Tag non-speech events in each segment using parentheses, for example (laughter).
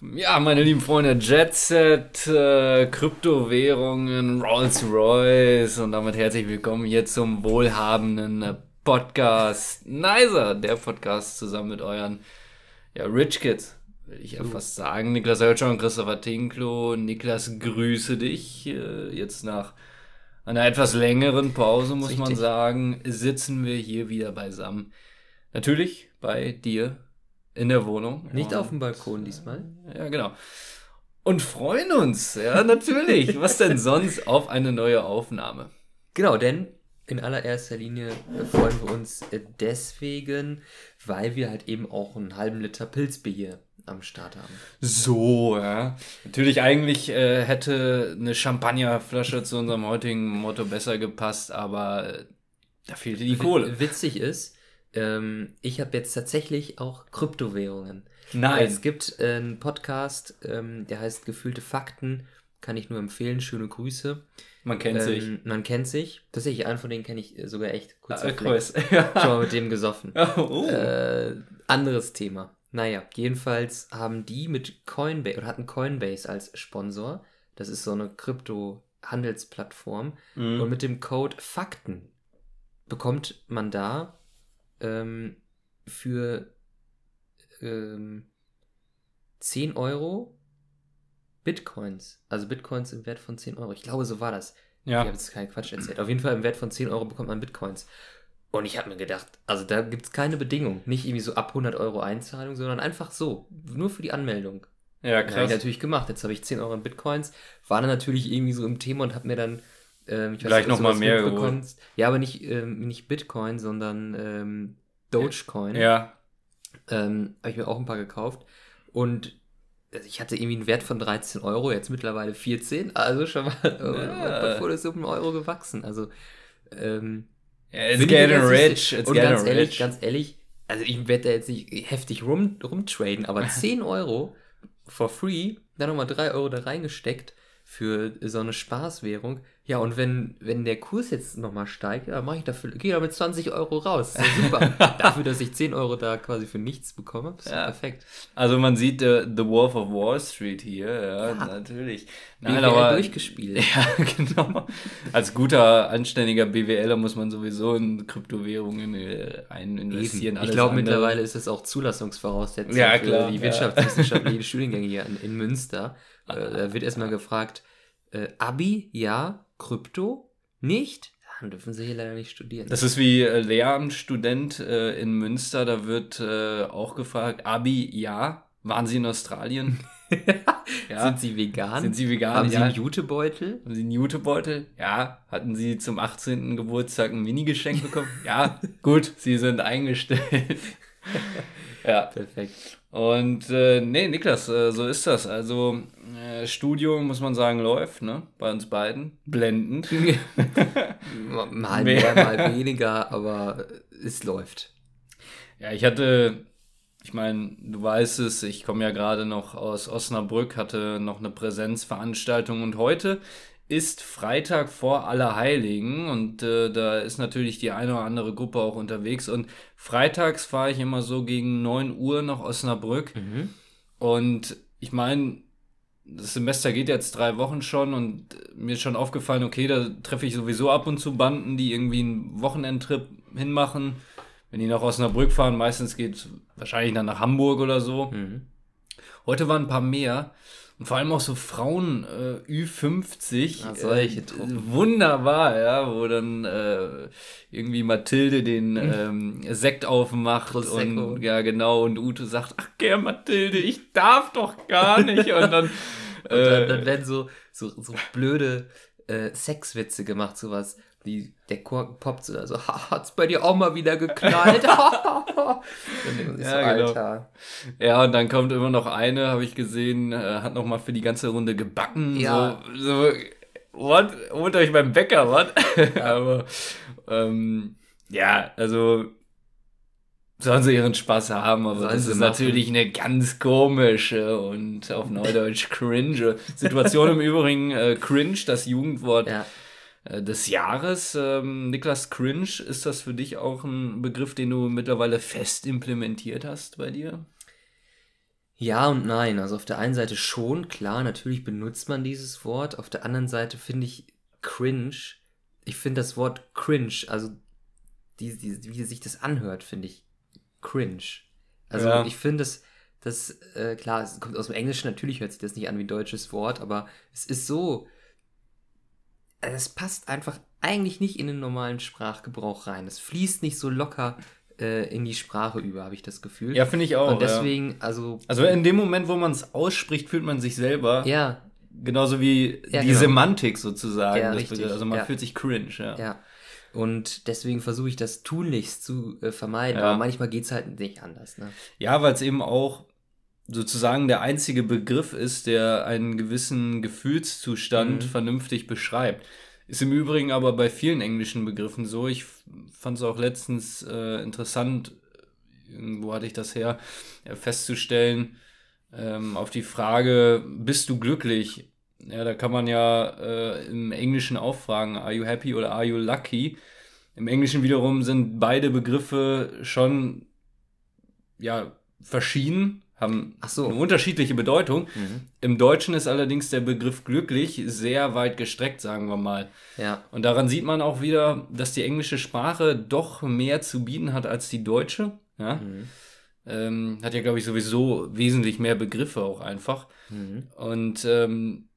Ja, meine lieben Freunde, Jetset, äh, Kryptowährungen, Rolls-Royce und damit herzlich willkommen hier zum wohlhabenden äh, Podcast Nicer, der Podcast zusammen mit euren ja, Rich Kids, will ich ja fast sagen. Niklas Hölscher und Christopher Tinklo. Niklas, grüße dich. Äh, jetzt nach einer etwas längeren Pause, muss man sagen, sitzen wir hier wieder beisammen. Natürlich bei dir in der Wohnung. Nicht auf dem Balkon diesmal. ja, genau. Und freuen uns, ja, natürlich. Was denn sonst auf eine neue Aufnahme? Genau, denn in allererster Linie äh, freuen wir uns äh, deswegen, weil wir halt eben auch einen halben Liter Pilzbier am Start haben. So, ja. Natürlich, eigentlich äh, hätte eine Champagnerflasche zu unserem heutigen Motto besser gepasst, aber äh, da fehlte die Kohle. W- Witzig ist, ähm, ich habe jetzt tatsächlich auch Kryptowährungen. Nein. Es gibt äh, einen Podcast, ähm, der heißt Gefühlte Fakten. Kann ich nur empfehlen. Schöne Grüße. Man kennt sich. Ähm, man kennt sich. Tatsächlich, einen von denen kenne ich äh, sogar echt. Kurzer Ah. Kreuz. (laughs) Schon mal mit dem gesoffen. (laughs) oh. Äh, anderes Thema. Naja, jedenfalls haben die mit Coinbase oder hatten Coinbase als Sponsor. Das ist so eine Krypto-Handelsplattform. Mhm. Und mit dem Code Fakten bekommt man da ähm, für ähm, 10 Euro Bitcoins. Also Bitcoins im Wert von 10 Euro. Ich glaube, so war das. Ich habe ja. jetzt keinen Quatsch erzählt. Auf jeden Fall im Wert von 10 Euro bekommt man Bitcoins. Und ich habe mir gedacht, also da gibt es keine Bedingung. Nicht irgendwie so ab 100 Euro Einzahlung, sondern einfach so. Nur für die Anmeldung. Ja, Ja, habe ich krass. natürlich gemacht. Jetzt habe ich 10 Euro in Bitcoins. War dann natürlich irgendwie so im Thema und habe mir dann. Ähm, ich Gleich ob noch du mal sowas mehr mitbekommst. Ja, aber nicht, ähm, nicht Bitcoin, sondern ähm, Dogecoin. Ja. Ähm, habe ich mir auch ein paar gekauft. Und ich hatte irgendwie einen Wert von 13 Euro, jetzt mittlerweile 14. Also schon mal (laughs) Ja. mein Portfolio ist um einen Euro gewachsen. Also ähm, ja it's getting ganz rich. It's Und getting ganz ehrlich, rich. ganz ehrlich, also ich werde da jetzt nicht heftig rum, rumtraden, aber (laughs) 10 Euro for free, dann nochmal 3 Euro da reingesteckt für so eine Spaßwährung. Ja, und wenn, wenn der Kurs jetzt nochmal steigt, ja, mache ich dafür, gehe da mit 20 Euro raus. Das ja super. (laughs) dafür, dass ich 10 Euro da quasi für nichts bekomme, ist ja. Ja. perfekt. Also man sieht äh, The Wolf of Wall Street hier, ja, natürlich. Nein, BWL aber durchgespielt. (laughs) ja, genau. Als guter, anständiger BWLer muss man sowieso in Kryptowährungen äh, ein investieren. Ich glaube, mittlerweile ist es auch Zulassungsvoraussetzung Ja, für klar, die ja. wirtschaftswissenschaftlichen (laughs) Studiengänge hier in, in Münster. Äh, da wird erstmal gefragt, äh, Abi, ja, Krypto, nicht? Dann dürfen sie hier leider nicht studieren. Das ist wie äh, Lehramtsstudent äh, in Münster, da wird äh, auch gefragt, Abi, ja. Waren Sie in Australien? (laughs) ja. Sind sie vegan? Sind Sie vegan? Haben sie ja. einen Jutebeutel? Haben Sie einen Jutebeutel? Ja. Hatten Sie zum 18. Geburtstag ein Mini-Geschenk bekommen? ja. (laughs) Gut, Sie sind eingestellt. (laughs) ja. Perfekt. Und äh, nee, Niklas, äh, so ist das. Also äh, Studium, muss man sagen, läuft, ne? Bei uns beiden. Blendend. (laughs) mal Mehr. mehr, mal weniger, aber es läuft. Ja, ich hatte, ich meine, du weißt es, ich komme ja gerade noch aus Osnabrück, hatte noch eine Präsenzveranstaltung und heute ist Freitag vor Allerheiligen und äh, da ist natürlich die eine oder andere Gruppe auch unterwegs und freitags fahre ich immer so gegen 9 Uhr nach Osnabrück Mhm. und ich meine, das Semester geht jetzt drei Wochen schon und mir ist schon aufgefallen, okay, da treffe ich sowieso ab und zu Banden, die irgendwie einen Wochenendtrip hinmachen. Wenn die nach Osnabrück fahren, meistens geht wahrscheinlich dann nach Hamburg oder so. Mhm. Heute waren ein paar mehr. Und vor allem auch so Frauen äh, Ü50. Ah, solche äh. Wunderbar, ja, wo dann äh, irgendwie Mathilde den (laughs) ähm, Sekt aufmacht Prosecco. und ja genau und Ute sagt, ach gell Mathilde, ich darf doch gar nicht und dann, (laughs) Und dann, äh, dann werden so, so, so blöde äh, Sexwitze gemacht, sowas. Die, der Korken poppt so, also, "Ha, (laughs) hat's bei dir auch mal wieder geknallt? (laughs) dann sich so, Ja, genau. Ja, und dann kommt immer noch eine, habe ich gesehen, äh, hat noch mal für die ganze Runde gebacken. Ja. So, so what? Holt euch beim Bäcker, was? (laughs) Aber, ähm, ja, also, sollen sie ihren Spaß haben, aber Sollen das ist machen. natürlich eine ganz komische und auf Neudeutsch cringe Situation. Im Übrigen äh, cringe, das Jugendwort Ja. Äh, des Jahres. Ähm, Niklas, cringe, ist das für dich auch ein Begriff, den du mittlerweile fest implementiert hast bei dir? Ja und nein. Also auf der einen Seite schon, klar, natürlich benutzt man dieses Wort. Auf der anderen Seite finde ich cringe. Ich finde das Wort cringe, also die, die, wie sich das anhört, finde ich cringe. Also Ja. ich finde es, das, äh, klar, es kommt aus dem Englischen, natürlich hört sich das nicht an wie ein deutsches Wort, aber es ist so, es passt einfach eigentlich nicht in den normalen Sprachgebrauch rein. Es fließt nicht so locker äh, in die Sprache über, habe ich das Gefühl. Ja, finde ich auch. Und deswegen, also, ja. Also in dem Moment, wo man es ausspricht, fühlt man sich selber. ja, Genauso wie Ja, die genau. Semantik sozusagen. Ja, Das also man fühlt sich cringe, ja. Ja. Und deswegen versuche ich das tunlichst zu äh, vermeiden. Aber manchmal geht es halt nicht anders. Ne? Ja, weil es eben auch sozusagen der einzige Begriff ist, der einen gewissen Gefühlszustand Mhm. vernünftig beschreibt. Ist im Übrigen aber bei vielen englischen Begriffen so. Ich fand es auch letztens äh, interessant, irgendwo hatte ich das her, äh, festzustellen, ähm, auf die Frage, bist du glücklich? Ja, da kann man ja äh, im Englischen auch fragen, are you happy oder are you lucky? Im Englischen wiederum sind beide Begriffe schon ja, verschieden, haben so. eine unterschiedliche Bedeutung. Im Deutschen ist allerdings der Begriff glücklich sehr weit gestreckt, sagen wir mal. Ja. Und daran sieht man auch wieder, dass die englische Sprache doch mehr zu bieten hat als die deutsche. Ja? Mhm. Ähm, hat ja, glaube ich, sowieso wesentlich mehr Begriffe auch einfach. Mhm. Und ähm,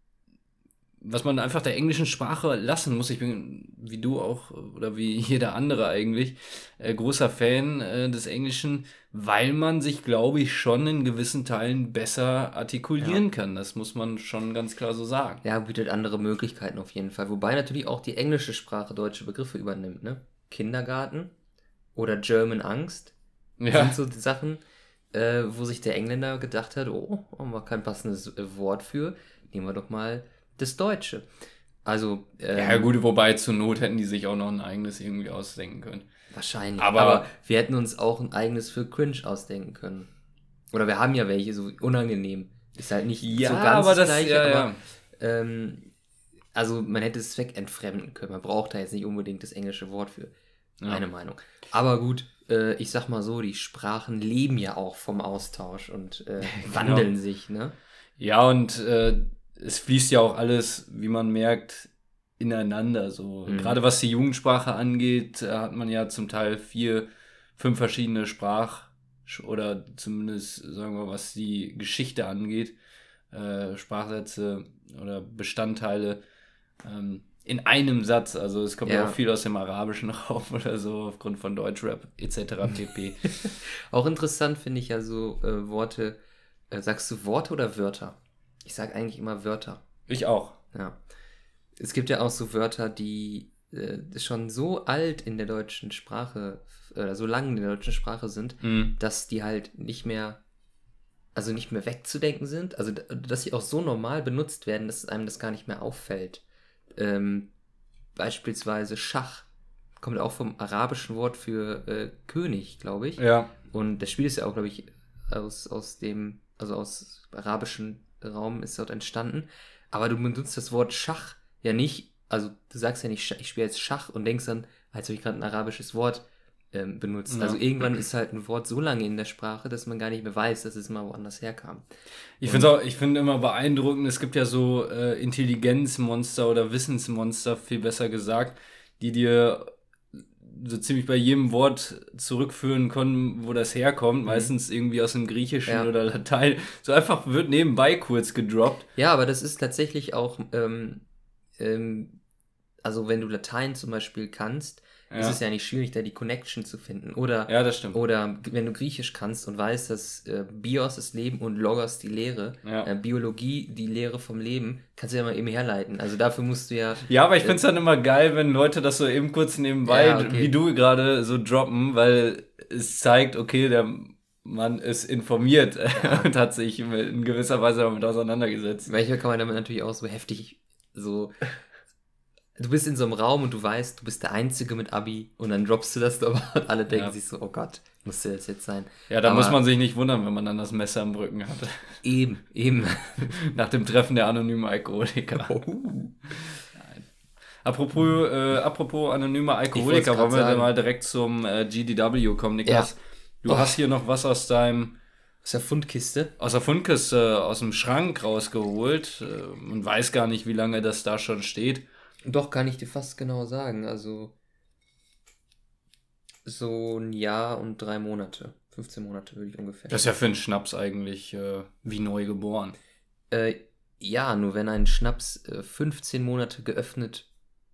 was man einfach der englischen Sprache lassen muss, ich bin wie du auch oder wie jeder andere eigentlich äh, großer Fan äh, des Englischen, weil man sich, glaube ich, schon in gewissen Teilen besser artikulieren kann. Das muss man schon ganz klar so sagen. Ja, bietet andere Möglichkeiten auf jeden Fall. Wobei natürlich auch die englische Sprache deutsche Begriffe übernimmt. Ne? Kindergarten oder German Angst sind so die Sachen, äh, wo sich der Engländer gedacht hat, oh, haben wir kein passendes Wort für, nehmen wir doch mal das Deutsche. Also, ähm, Ja, gut, wobei zur Not hätten die sich auch noch ein eigenes irgendwie ausdenken können. Wahrscheinlich. Aber- Aber, wir hätten uns auch ein eigenes für Cringe ausdenken können. Oder wir haben ja welche, so unangenehm. Ist halt nicht so ganz das gleiche, aber ähm, also man hätte es zweckentfremden können. Man braucht da jetzt nicht unbedingt das englische Wort für. Ja. Meine Meinung. Aber gut, äh, ich sag mal so, die Sprachen leben ja auch vom Austausch und äh, (laughs) wandeln sich, ne? Ja, und äh, es fließt ja auch alles, wie man merkt, ineinander. So. Mhm. Gerade was die Jugendsprache angeht, äh, hat man ja zum Teil vier, fünf verschiedene Sprach- oder zumindest, sagen wir, was die Geschichte angeht, äh, Sprachsätze oder Bestandteile ähm, in einem Satz. Also es kommt ja Ja. auch viel aus dem arabischen (laughs) Raum oder so, aufgrund von Deutschrap etc. pp. (laughs) Auch interessant finde ich ja so äh, Worte. Äh, sagst du Worte oder Wörter? Ich sage eigentlich immer Wörter. ich auch. Ja. Es gibt ja auch so Wörter, die äh, schon so alt in der deutschen Sprache oder so lange in der deutschen Sprache sind, Mhm. dass die halt nicht mehr, also nicht mehr wegzudenken sind. Also, dass sie auch so normal benutzt werden, dass einem das gar nicht mehr auffällt. Ähm, beispielsweise Schach kommt auch vom arabischen Wort für äh, König, glaube ich. Ja. Und das Spiel ist ja auch, glaube ich, aus, aus dem, also aus arabischen Raum ist dort entstanden. Aber du benutzt das Wort Schach ja nicht, also du sagst ja nicht, ich spiele jetzt Schach und denkst dann, als habe ich gerade ein arabisches Wort ähm, benutzt. Ja. Also irgendwann ist halt ein Wort so lange in der Sprache, dass man gar nicht mehr weiß, dass es mal woanders herkam. Ich finde auch, ich finde immer beeindruckend, es gibt ja so äh, Intelligenzmonster oder Wissensmonster, viel besser gesagt, die dir so ziemlich bei jedem Wort zurückführen können, wo das herkommt, meistens irgendwie aus dem Griechischen Ja. oder Latein. So einfach wird nebenbei kurz gedroppt. Ja, aber das ist tatsächlich auch, ähm, ähm, also wenn du Latein zum Beispiel kannst, ist Ja. es ja nicht schwierig, da die Connection zu finden. Oder Ja, das stimmt. Oder wenn du Griechisch kannst und weißt, dass äh, Bios das Leben und Logos die Lehre, Ja. äh, Biologie die Lehre vom Leben, kannst du ja mal eben herleiten. Also dafür musst du ja. Ja, aber ich finde es dann immer geil, wenn Leute das so eben kurz nebenbei, Ja, okay. wie du gerade, so droppen, weil es zeigt, okay, der Mann ist informiert (laughs) und hat sich in gewisser Weise damit auseinandergesetzt. Manchmal kann man damit natürlich auch so heftig so. Du bist in so einem Raum und du weißt, du bist der Einzige mit Abi und dann droppst du das (laughs) da und alle denken Ja. sich so, oh Gott, musste das jetzt sein. Ja, da Aber- muss man sich nicht wundern, wenn man dann das Messer im Rücken hat. (laughs) Eben, eben. (laughs) Nach dem Treffen der anonymen Alkoholiker. Oh. Nein. Apropos, äh, apropos anonyme Alkoholiker, wollen wir dann sagen. mal direkt zum äh, GDW kommen, Niklas. Du Oh. hast hier noch was aus deinem Aus der Fundkiste? Aus der Fundkiste, aus dem Schrank rausgeholt äh, und weiß gar nicht, wie lange das da schon steht. Doch, kann ich dir fast genau sagen. Also so ein Jahr und drei Monate. 15 Monate würde ich ungefähr. Das ist ja für einen Schnaps eigentlich äh, wie neu geboren. Äh, ja, nur wenn ein Schnaps äh, 15 Monate geöffnet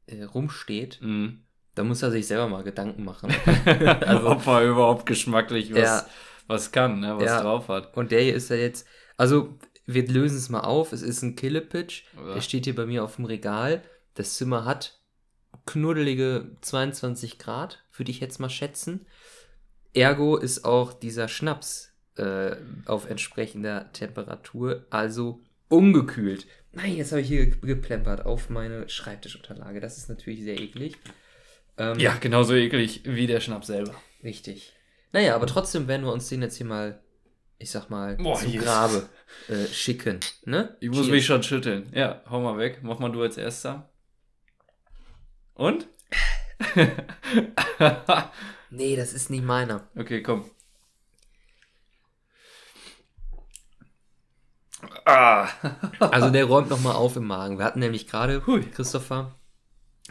äh, rumsteht, Mhm. dann muss er sich selber mal Gedanken machen. (laughs) also, Ob er überhaupt geschmacklich was, Ja. was kann, ne? was Ja. drauf hat. Und der hier ist ja jetzt, also wir lösen es mal auf. Es ist ein Killepitch. Der steht hier bei mir auf dem Regal. Das Zimmer hat knuddelige 22 Grad, würde ich jetzt mal schätzen. Ergo ist auch dieser Schnaps äh, auf entsprechender Temperatur, also ungekühlt. Nein, jetzt habe ich hier ge- geplempert auf meine Schreibtischunterlage. Das ist natürlich sehr eklig. Ähm, Ja, genauso eklig wie der Schnaps selber. Richtig. Naja, aber trotzdem werden wir uns den jetzt hier mal, ich sag mal, Boah, zu Jesus. Grabe äh, schicken. Ne? Ich muss Cheers. mich schon schütteln. Ja, hau mal weg. Mach mal du als erster. Und? (laughs) Nee, das ist nicht meiner. okay, komm. Ah. Also der räumt nochmal auf im Magen. Wir hatten nämlich gerade, Christopher,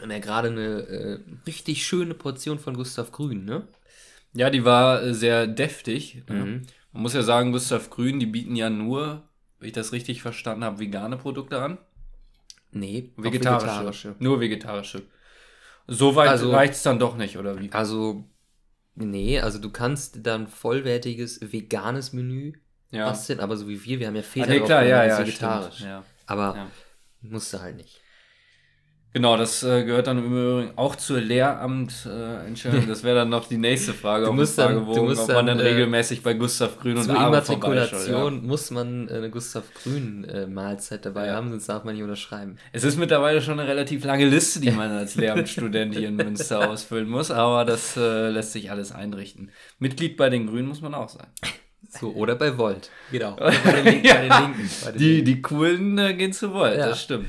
und er gerade eine äh, richtig schöne Portion von Gustav Grün, ne? Ja, die war äh, sehr deftig. Mhm. Man muss ja sagen, Gustav Grün, die bieten ja nur, wenn ich das richtig verstanden habe, vegane Produkte an. Nee, auch Vegetarische. Nur vegetarische. Soweit Also- reicht es dann doch nicht, oder wie? Also, nee, also du kannst dann vollwertiges veganes Menü Ja. basteln, aber so wie wir, wir haben ja Ah, Feta nee, klar, ja, ja, vegetarisch. stimmt. Ja. Aber Ja. musst du halt nicht. Genau, das äh, gehört dann im Übrigen auch zur Lehramt-Entscheidung. (laughs) das wäre dann noch die nächste Frage Du musst dann- Fragebogen, du musst ob man dann, dann äh, regelmäßig bei Gustav Grün und vorbeischaut. Immatrikulation muss man äh, eine Gustav Grün äh, Mahlzeit dabei Ja. haben, sonst darf man nicht unterschreiben. Es ist mittlerweile schon eine relativ lange Liste, die (laughs) man als Lehramtsstudent hier in Münster ausfüllen muss, aber das äh, lässt sich alles einrichten. Mitglied bei den Grünen muss man auch sein. So, oder bei Volt. Genau. Oder (laughs) bei den, Link, bei den Ja. Linken. Bei den Die, Linken. die coolen äh, gehen zu Volt, Ja. das stimmt.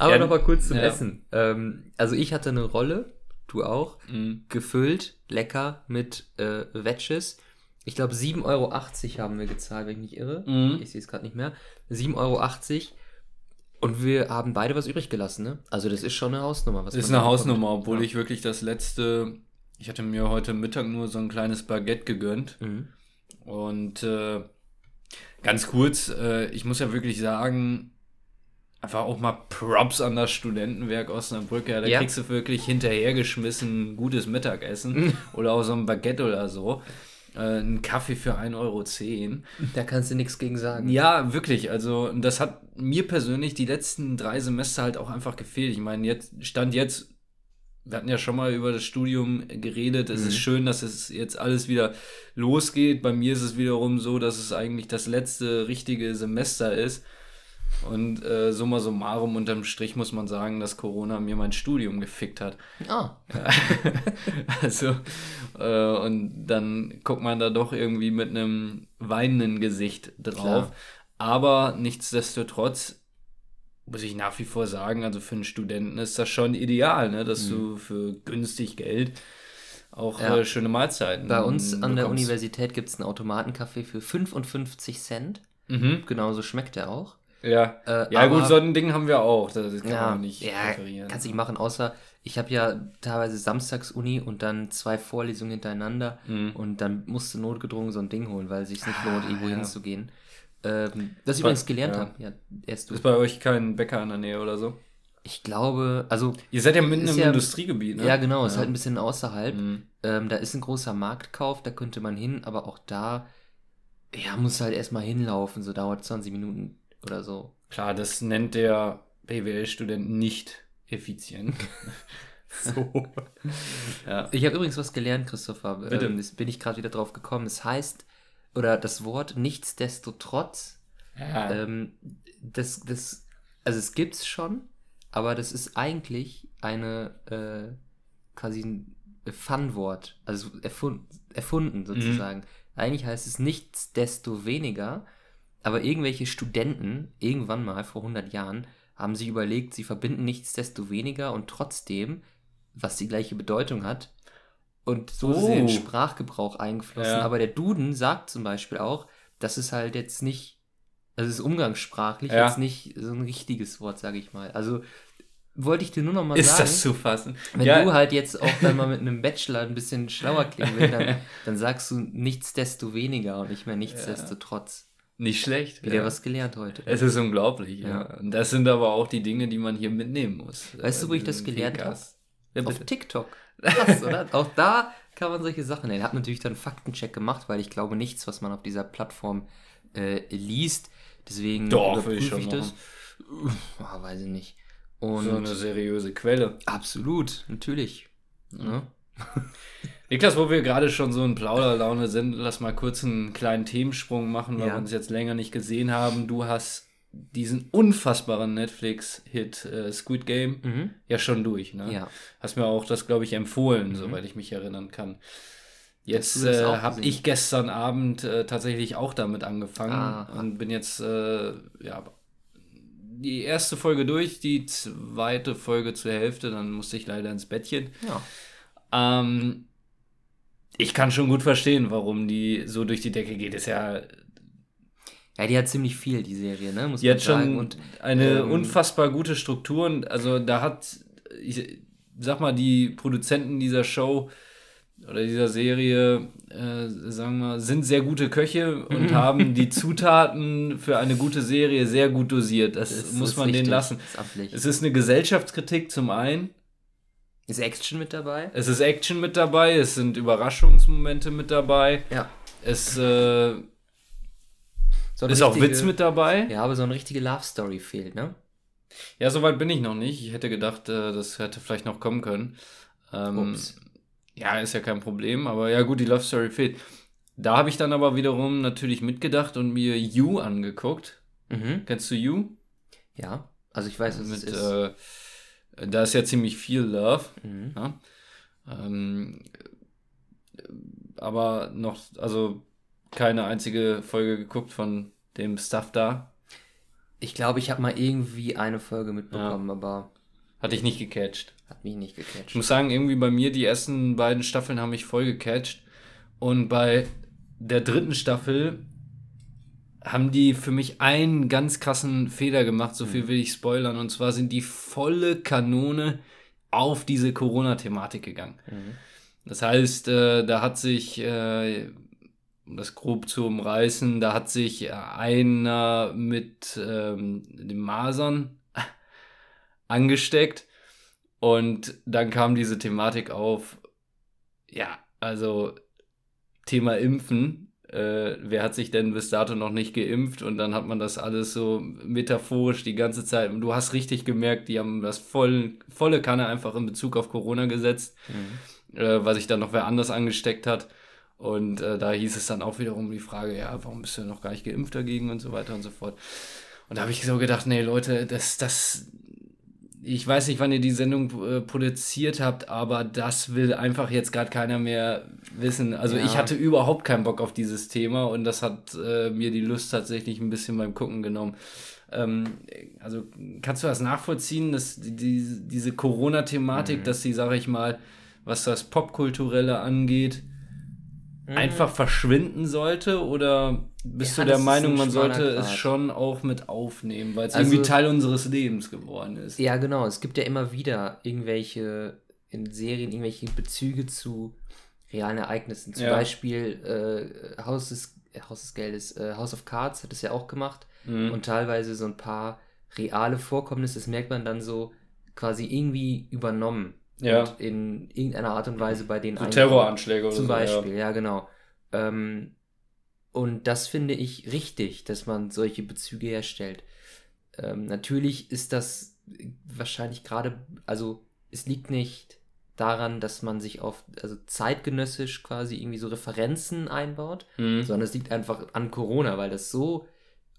Aber Ja, noch mal kurz zum ja. Essen. Ähm, also ich hatte eine Rolle, du auch, Mhm. gefüllt, lecker mit äh, Wedges. Ich glaube 7,80 Euro haben wir gezahlt, wenn ich mich nicht irre. Mhm. Ich sehe es gerade nicht mehr. 7,80 Euro. Und wir haben beide was übrig gelassen, ne? Also das ist schon eine Hausnummer. Was Ist eine Hausnummer, bekommt. obwohl ja. ich wirklich das letzte, ich hatte mir heute Mittag nur so ein kleines Baguette gegönnt. Mhm. Und äh, ganz kurz, äh, ich muss ja wirklich sagen, einfach auch mal Props an das Studentenwerk Osnabrück. Ja, da Ja. kriegst du wirklich hinterhergeschmissen gutes Mittagessen oder auch so ein Baguette oder so. Äh, ein Kaffee für 1,10 Euro. Da kannst du nichts gegen sagen. Ja, wirklich. Also, das hat mir persönlich die letzten drei Semester halt auch einfach gefehlt. Ich meine, jetzt stand jetzt, wir hatten ja schon mal über das Studium geredet. Es Mhm. ist schön, dass es jetzt alles wieder losgeht. Bei mir ist es wiederum so, dass es eigentlich das letzte richtige Semester ist. Und äh, summa summarum unterm Strich muss man sagen, dass Corona mir mein Studium gefickt hat. Ah, (laughs) Also, äh, und dann guckt man da doch irgendwie mit einem weinenden Gesicht drauf. Klar. Aber nichtsdestotrotz muss ich nach wie vor sagen, also für einen Studenten ist das schon ideal, ne, dass du für günstig Geld auch Mhm. Ja. äh, schöne Mahlzeiten bei uns an der bekommst. Universität gibt es einen Automatenkaffee für 55 Cent. Mhm. Genauso schmeckt er auch. Ja. Äh, ja, gut, aber- so ein Ding haben wir auch. Das kann ja, man nicht ja, präferieren. kannst du nicht machen, außer ich habe ja teilweise Samstagsuni und dann zwei Vorlesungen hintereinander Mhm. und dann musste notgedrungen so ein Ding holen, weil es sich nicht lohnt, irgendwo ja. hinzugehen. Ähm, was ich übrigens gelernt ja. habe, ja, erst du. Ist bei euch kein Bäcker in der Nähe oder so? Ich glaube, also Ihr seid ja mitten im ja- Industriegebiet, ne? ja genau, ist halt ein bisschen außerhalb. Mhm. Ähm, da ist ein großer Marktkauf, da könnte man hin, aber auch da, ja, muss halt erstmal hinlaufen, so dauert 20 Minuten oder so. Klar, das nennt der BWL-Student nicht effizient. (laughs) So. ja. Ich habe übrigens was gelernt, Christopher. Bitte. Ähm, das bin ich gerade wieder drauf gekommen. Es heißt, oder das Wort nichtsdestotrotz, ja. ähm, das, das, also es gibt's schon, aber das ist eigentlich eine äh, quasi ein Fun-Wort, also erfund, erfunden sozusagen. Eigentlich heißt es nichtsdestoweniger, aber irgendwelche Studenten, irgendwann mal vor 100 Jahren, haben sich überlegt, sie verbinden nichtsdestoweniger und trotzdem, was die gleiche Bedeutung hat. Und so ist es in Oh. Sprachgebrauch eingeflossen. Ja. Aber der Duden sagt zum Beispiel auch, das ist halt jetzt nicht, also es ist umgangssprachlich Ja. jetzt nicht so ein richtiges Wort, sage ich mal. Also wollte ich dir nur noch mal Ist sagen, das zu fassen? wenn ja, du halt jetzt auch dann mal mit einem Bachelor ein bisschen schlauer klingen willst, dann, (laughs) dann sagst du nichtsdestoweniger und nicht mehr nichtsdestotrotz. Nicht schlecht. Wieder ja. was gelernt heute. Es ist unglaublich, ja. Ja. Und das sind aber auch die Dinge, die man hier mitnehmen muss. Weißt du, wo ich das Diesen gelernt Podcast. Ja, Ja, auf. TikTok. (laughs) Krass, oder? Auch da kann man solche Sachen. Er hat natürlich dann einen Faktencheck gemacht, weil ich glaube nichts, was man auf dieser Plattform äh, liest. Deswegen Doch, überprüfe ich ich das. Ah, weiß ich nicht. Und So eine seriöse Quelle. absolut, natürlich. Ne? (laughs) Niklas, wo wir gerade schon so in Plauderlaune sind, lass mal kurz einen kleinen Themensprung machen, weil Ja. wir uns jetzt länger nicht gesehen haben. Du hast diesen unfassbaren Netflix-Hit äh, Squid Game Mhm. ja schon durch, ne? Ja. Hast mir auch das, glaube ich, empfohlen, Mhm. soweit ich mich erinnern kann. Jetzt äh, habe ich gestern Abend äh, tatsächlich auch damit angefangen Aha. und bin jetzt äh, ja die erste Folge durch, die zweite Folge zur Hälfte, dann musste ich leider ins Bettchen. Ja. Ähm, ich kann schon gut verstehen, warum die so durch die Decke geht. Ist ja ja, die hat ziemlich viel, die Serie, ne? Muss die man hat sagen. schon Und eine ähm, unfassbar gute Struktur. Und Also da hat, ich sag mal, die Produzenten dieser Show oder dieser Serie, äh, sagen wir, sind sehr gute Köche und haben die (laughs) Zutaten für eine gute Serie sehr gut dosiert. Das, das muss man denen lassen. Ist. Es ist eine Gesellschaftskritik zum einen. Ist Action mit dabei? Es ist Action mit dabei, es sind Überraschungsmomente mit dabei. Ja. Es äh, So ist auch richtige- Witz mit dabei. Ja, aber so eine richtige Love Story fehlt, ne? Ja, soweit bin ich noch nicht. Ich hätte gedacht, äh, das hätte vielleicht noch kommen können. Ähm, Ups. ja, ist ja kein Problem, aber ja gut, die Love Story fehlt. Da habe ich dann aber wiederum natürlich mitgedacht und mir You angeguckt. Mhm. Kennst du You? Ja. Also ich weiß, was Mit, es ist. äh, da ist ja ziemlich viel Love. mhm. Ja? Ähm, aber noch, also keine einzige Folge geguckt von dem Stuff da. Ich glaube, ich habe mal irgendwie eine Folge mitbekommen, aber Hatte ich nicht gecatcht. hat mich nicht Ich gecatcht. muss sagen, irgendwie bei mir die ersten beiden Staffeln haben mich voll gecatcht. Und bei der dritten Staffel haben die für mich einen ganz krassen Fehler gemacht, so viel will ich spoilern. Und zwar sind die volle Kanone auf diese Corona-Thematik gegangen. Mhm. Das heißt, äh, da hat sich, äh, um das grob zu umreißen, da hat sich äh, einer mit ähm, den Masern (laughs) angesteckt und dann kam diese Thematik auf, ja, also Thema Impfen. Äh, wer hat sich denn bis dato noch nicht geimpft? Und dann hat man das alles so metaphorisch die ganze Zeit. Und du hast richtig gemerkt, die haben das voll, volle Kanne einfach in Bezug auf Corona gesetzt Mhm. äh, weil sich dann noch wer anders angesteckt hat. Und äh, da hieß es dann auch wiederum die Frage, ja, warum bist du noch gar nicht geimpft dagegen und so weiter und so fort. Und da habe ich so gedacht, nee, Leute, das, das, ich weiß nicht, wann ihr die Sendung äh, produziert habt, aber das will einfach jetzt gerade keiner mehr wissen. Also Ja. ich hatte überhaupt keinen Bock auf dieses Thema und das hat äh, mir die Lust tatsächlich ein bisschen beim Gucken genommen. Ähm, also kannst du das nachvollziehen, dass die, die, diese Corona-Thematik, Mhm. dass sie, sage ich mal, was das Popkulturelle angeht, einfach verschwinden sollte? Oder bist Ja, du der Meinung, ein man sollte es Grat. schon auch mit aufnehmen, weil es Also- irgendwie Teil unseres Lebens geworden ist? Ja, genau. Es gibt ja immer wieder irgendwelche in Serien, irgendwelche Bezüge zu realen Ereignissen. Zum Ja. Beispiel äh, Haus, des, äh, Haus des Geldes, äh, House of Cards hat es ja auch gemacht. Mhm. Und teilweise so ein paar reale Vorkommnisse, das merkt man dann so quasi irgendwie übernommen. Ja. Und in irgendeiner Art und Weise bei den so. Terroranschläge oder Zum so. Beispiel, ja, genau. Ähm, und das finde ich richtig, dass man solche Bezüge herstellt. Ähm, natürlich ist das wahrscheinlich gerade, also es liegt nicht daran, dass man sich auf, also zeitgenössisch quasi irgendwie so Referenzen einbaut, Ja. Mhm. sondern es liegt einfach an Corona, weil das so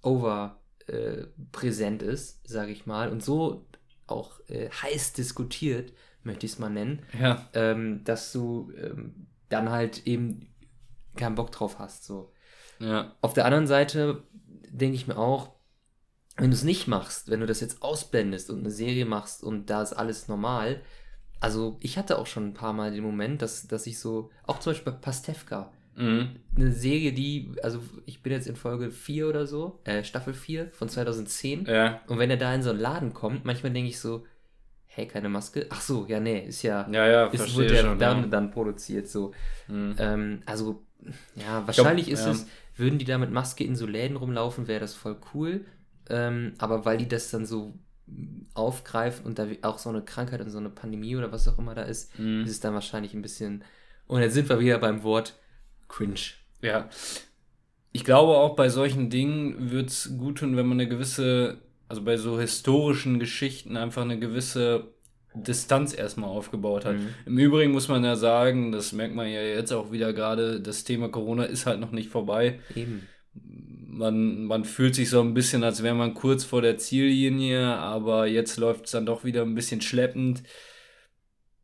over äh, präsent ist, sage ich mal, und so auch äh, heiß diskutiert, möchte ich es mal nennen, ja. ähm, dass du ähm, dann halt eben keinen Bock drauf hast. So. Ja. Auf der anderen Seite denke ich mir auch, wenn du es nicht machst, wenn du das jetzt ausblendest und eine Serie machst und da ist alles normal, also ich hatte auch schon ein paar Mal den Moment, dass, dass ich so, auch zum Beispiel bei Pastewka, Mhm. Eine Serie, die, also ich bin jetzt in Folge 4 oder so, äh, Staffel 4 von 2010. Ja. Und wenn er da in so einen Laden kommt, manchmal denke ich so, hey, keine Maske? Ach so, ja, nee, ist ja, ja, ja ist, wurde ja dann, ja. dann produziert so. Mhm. Ähm, also, ja, wahrscheinlich glaub, ist ja. es, würden die da mit Maske in so Läden rumlaufen, wäre das voll cool. Ähm, aber weil die das dann so aufgreifen und da auch so eine Krankheit und so eine Pandemie oder was auch immer da ist, mhm. ist es dann wahrscheinlich ein bisschen. Und jetzt sind wir wieder beim Wort cringe. Ja. Ich glaube auch bei solchen Dingen wird es gut tun, wenn man eine gewisse, also bei so historischen Geschichten einfach eine gewisse Distanz erstmal aufgebaut hat. Mhm. Im Übrigen muss man ja sagen, das merkt man ja jetzt auch wieder gerade, das Thema Corona ist halt noch nicht vorbei. Eben man, man fühlt sich so ein bisschen, als wäre man kurz vor der Ziellinie, aber jetzt läuft es dann doch wieder ein bisschen schleppend.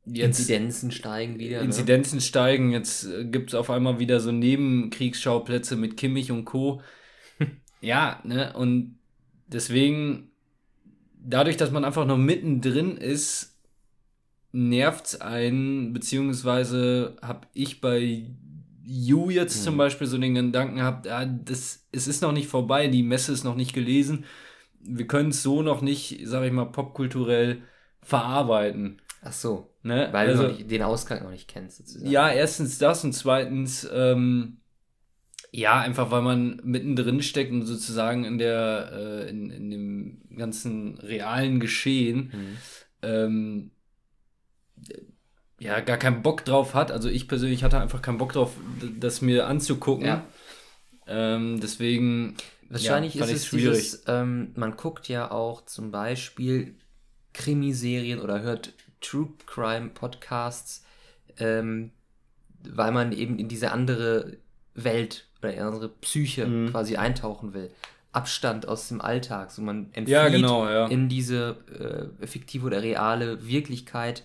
Jetzt, Inzidenzen steigen wieder. Ne? Inzidenzen ne? steigen, jetzt äh, gibt es auf einmal wieder so Nebenkriegsschauplätze mit Kimmich und Co. (laughs) ja, ne, und deswegen, dadurch, dass man einfach noch mittendrin ist, nervt es einen, beziehungsweise habe ich bei You jetzt mhm. zum Beispiel so den Gedanken habt, ah, das, es ist noch nicht vorbei, die Messe ist noch nicht gelesen. Wir können es so noch nicht, sag ich mal, popkulturell verarbeiten. Ach so. Ne? Weil also, du nicht, den Ausgang noch nicht kennst, sozusagen. Ja, erstens das und zweitens, ähm, ja, einfach weil man mittendrin steckt und sozusagen in der, äh, in, in dem ganzen realen Geschehen. Mhm. Ähm, ja, gar keinen Bock drauf hat. Also ich persönlich hatte einfach keinen Bock drauf, das mir anzugucken. Ja. Ähm, deswegen. Wahrscheinlich ja, ist es schwierig. Dieses, ähm, man guckt ja auch zum Beispiel Krimiserien oder hört True Crime Podcasts, ähm, weil man eben in diese andere Welt oder in andere Psyche mhm. quasi eintauchen will. Abstand aus dem Alltag. So man entflieht ja, genau, ja. in diese äh, fiktive oder reale Wirklichkeit.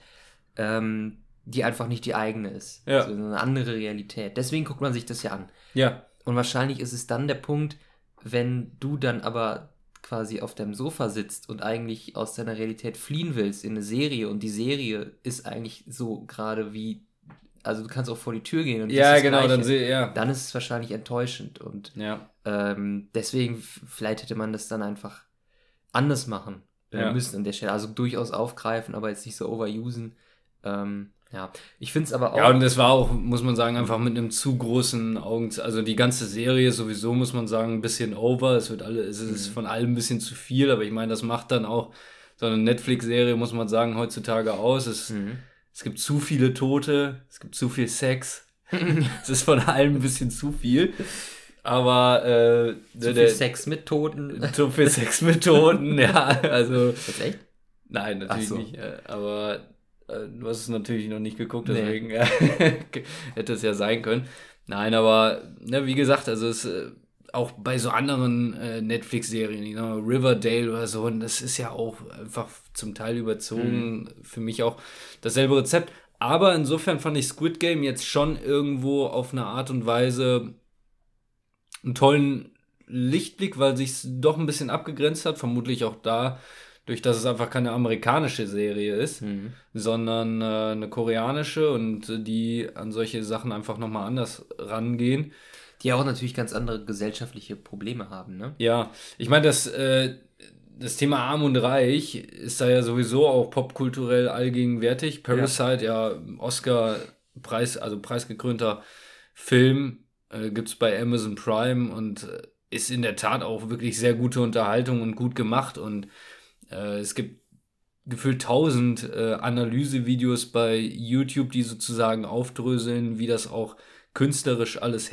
Ähm, die einfach nicht die eigene ist. Ja. Also eine andere Realität. Deswegen guckt man sich das ja an. Ja. Und wahrscheinlich ist es dann der Punkt, wenn du dann aber quasi auf deinem Sofa sitzt und eigentlich aus deiner Realität fliehen willst in eine Serie und die Serie ist eigentlich so gerade wie, also du kannst auch vor die Tür gehen und ja, genau, Gleiche, dann, seh, ja. dann ist es wahrscheinlich enttäuschend und ja. ähm, deswegen vielleicht hätte man das dann einfach anders machen äh, ja. müssen an der Stelle, also durchaus aufgreifen, aber jetzt nicht so overusen. Ähm, ja, ich finde es aber auch. Ja, und es war auch, muss man sagen, einfach mit einem zu großen Augen. Also die ganze Serie sowieso, muss man sagen, ein bisschen over. Es wird alle, es ist mhm. von allem ein bisschen zu viel, aber ich meine, das macht dann auch so eine Netflix-Serie, muss man sagen, heutzutage aus. Es, mhm. Es gibt zu viele Tote, es gibt zu viel Sex. (laughs) es ist von allem ein bisschen zu viel. Aber äh, zu viel Sex mit Toten. Zu viel Sex mit Toten, (laughs) ja. Also. Ist echt? Nein, natürlich so. nicht. Äh, aber äh, du hast es natürlich noch nicht geguckt, deswegen nee. (laughs) hätte es ja sein können. Nein, aber ne, wie gesagt, also es äh, auch bei so anderen äh, Netflix-Serien, you know, Riverdale oder so, und das ist ja auch einfach zum Teil überzogen. Mhm. Für mich auch dasselbe Rezept. Aber insofern fand ich Squid Game jetzt schon irgendwo auf eine Art und Weise einen tollen Lichtblick, weil sich doch ein bisschen abgegrenzt hat. Vermutlich auch da durch dass es einfach keine amerikanische Serie ist, mhm. sondern äh, eine koreanische und die an solche Sachen einfach nochmal anders rangehen. Die auch natürlich ganz andere gesellschaftliche Probleme haben, ne? Ja, ich meine, das, äh, das Thema Arm und Reich ist da ja sowieso auch popkulturell allgegenwärtig. Parasite, ja, ja Oscar-Preis, also preisgekrönter Film, äh, gibt es bei Amazon Prime und äh, ist in der Tat auch wirklich sehr gute Unterhaltung und gut gemacht und äh, es gibt gefühlt tausend äh, Analysevideos bei YouTube, die sozusagen aufdröseln, wie das auch künstlerisch alles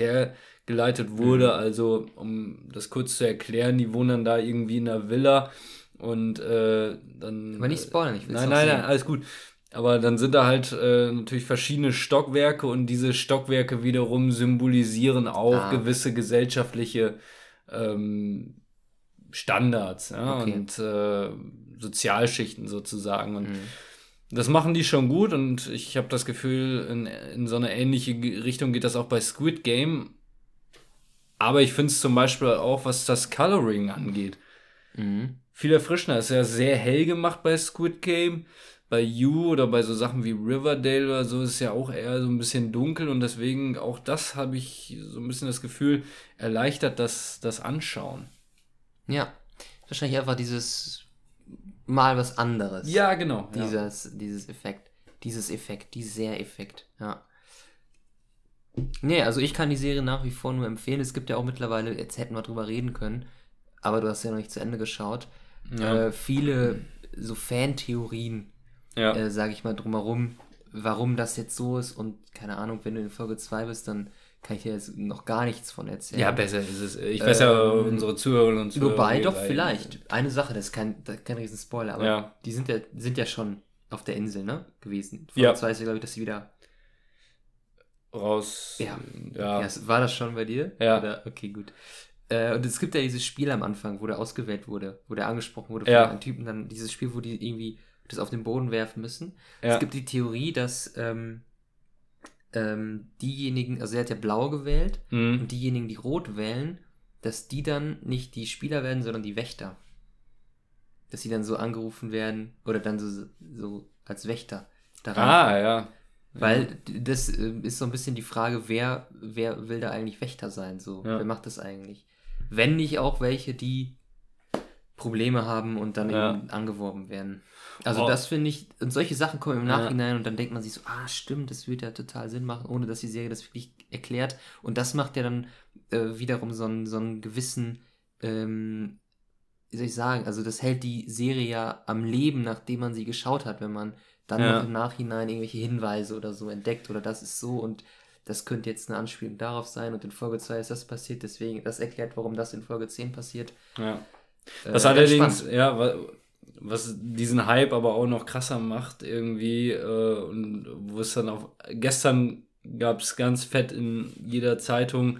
hergeleitet wurde. Mhm. Also, um das kurz zu erklären, die wohnen dann da irgendwie in einer Villa und äh, dann. Aber nicht spoilern, ich will Nein, nein, nein, alles gut. Aber dann sind da halt äh, natürlich verschiedene Stockwerke und diese Stockwerke wiederum symbolisieren auch ah. gewisse gesellschaftliche ähm, Standards ja, okay. und äh, Sozialschichten sozusagen. Und mhm. das machen die schon gut und ich habe das Gefühl, in, in so eine ähnliche Richtung geht das auch bei Squid Game. Aber ich finde es zum Beispiel auch, was das Coloring angeht. Mhm. Viel erfrischender. Ist ja sehr hell gemacht bei Squid Game. bei You oder bei so Sachen wie Riverdale oder so ist es ja auch eher so ein bisschen dunkel und deswegen auch das habe ich so ein bisschen das Gefühl, erleichtert das, das Anschauen. Ja, wahrscheinlich einfach dieses mal was anderes. Ja, genau. Dieses, ja. dieses Effekt. Dieses Effekt, dieser Effekt, ja. Nee, also ich kann die Serie nach wie vor nur empfehlen. Es gibt ja auch mittlerweile, jetzt hätten wir drüber reden können, aber du hast ja noch nicht zu Ende geschaut. Ja. Äh, viele so Fantheorien, ja. äh, sage ich mal, drumherum, warum das jetzt so ist und keine Ahnung, wenn du in Folge 2 bist, dann kann ich dir jetzt noch gar nichts von erzählen. Ja, besser ist es. Ich weiß ja, ähm, unsere Zuhörer und Zuhörer. Wobei, doch, vielleicht. Eine Sache, das ist kein, das ist kein riesen Spoiler, aber ja. die sind ja, sind ja schon auf der Insel, ne, gewesen. Folge ja. 2 ist ja, glaube ich, dass sie wieder raus. Ja. ja. ja. War das schon bei dir? Ja. Oder? Okay, gut. Äh, und es gibt ja dieses Spiel am Anfang, wo der ausgewählt wurde, wo der angesprochen wurde von ja. einem Typen, dann dieses Spiel, wo die irgendwie das auf den Boden werfen müssen. Ja. Es gibt die Theorie, dass ähm, ähm, diejenigen, also er hat ja blau gewählt, mhm. und diejenigen, die rot wählen, dass die dann nicht die Spieler werden, sondern die Wächter. Dass sie dann so angerufen werden oder dann so, so als Wächter daran. Ah, ja. Weil das äh, ist so ein bisschen die Frage, wer, wer will da eigentlich Wächter sein? So, ja. wer macht das eigentlich? Wenn nicht auch welche, die Probleme haben und dann ja. eben angeworben werden. Also oh. das finde ich, und solche Sachen kommen im Nachhinein ja. und dann denkt man sich so, ah stimmt, das würde ja total Sinn machen, ohne dass die Serie das wirklich erklärt. Und das macht ja dann äh, wiederum so einen, so einen gewissen, ähm, wie soll ich sagen, also das hält die Serie ja am Leben, nachdem man sie geschaut hat, wenn man dann ja. noch im Nachhinein irgendwelche Hinweise oder so entdeckt oder das ist so und das könnte jetzt eine Anspielung darauf sein und in Folge 2 ist das passiert, deswegen, das erklärt, warum das in Folge 10 passiert. Ja. Was äh, allerdings, ja, was diesen Hype aber auch noch krasser macht irgendwie äh, und wo es dann auch gestern gab es ganz fett in jeder Zeitung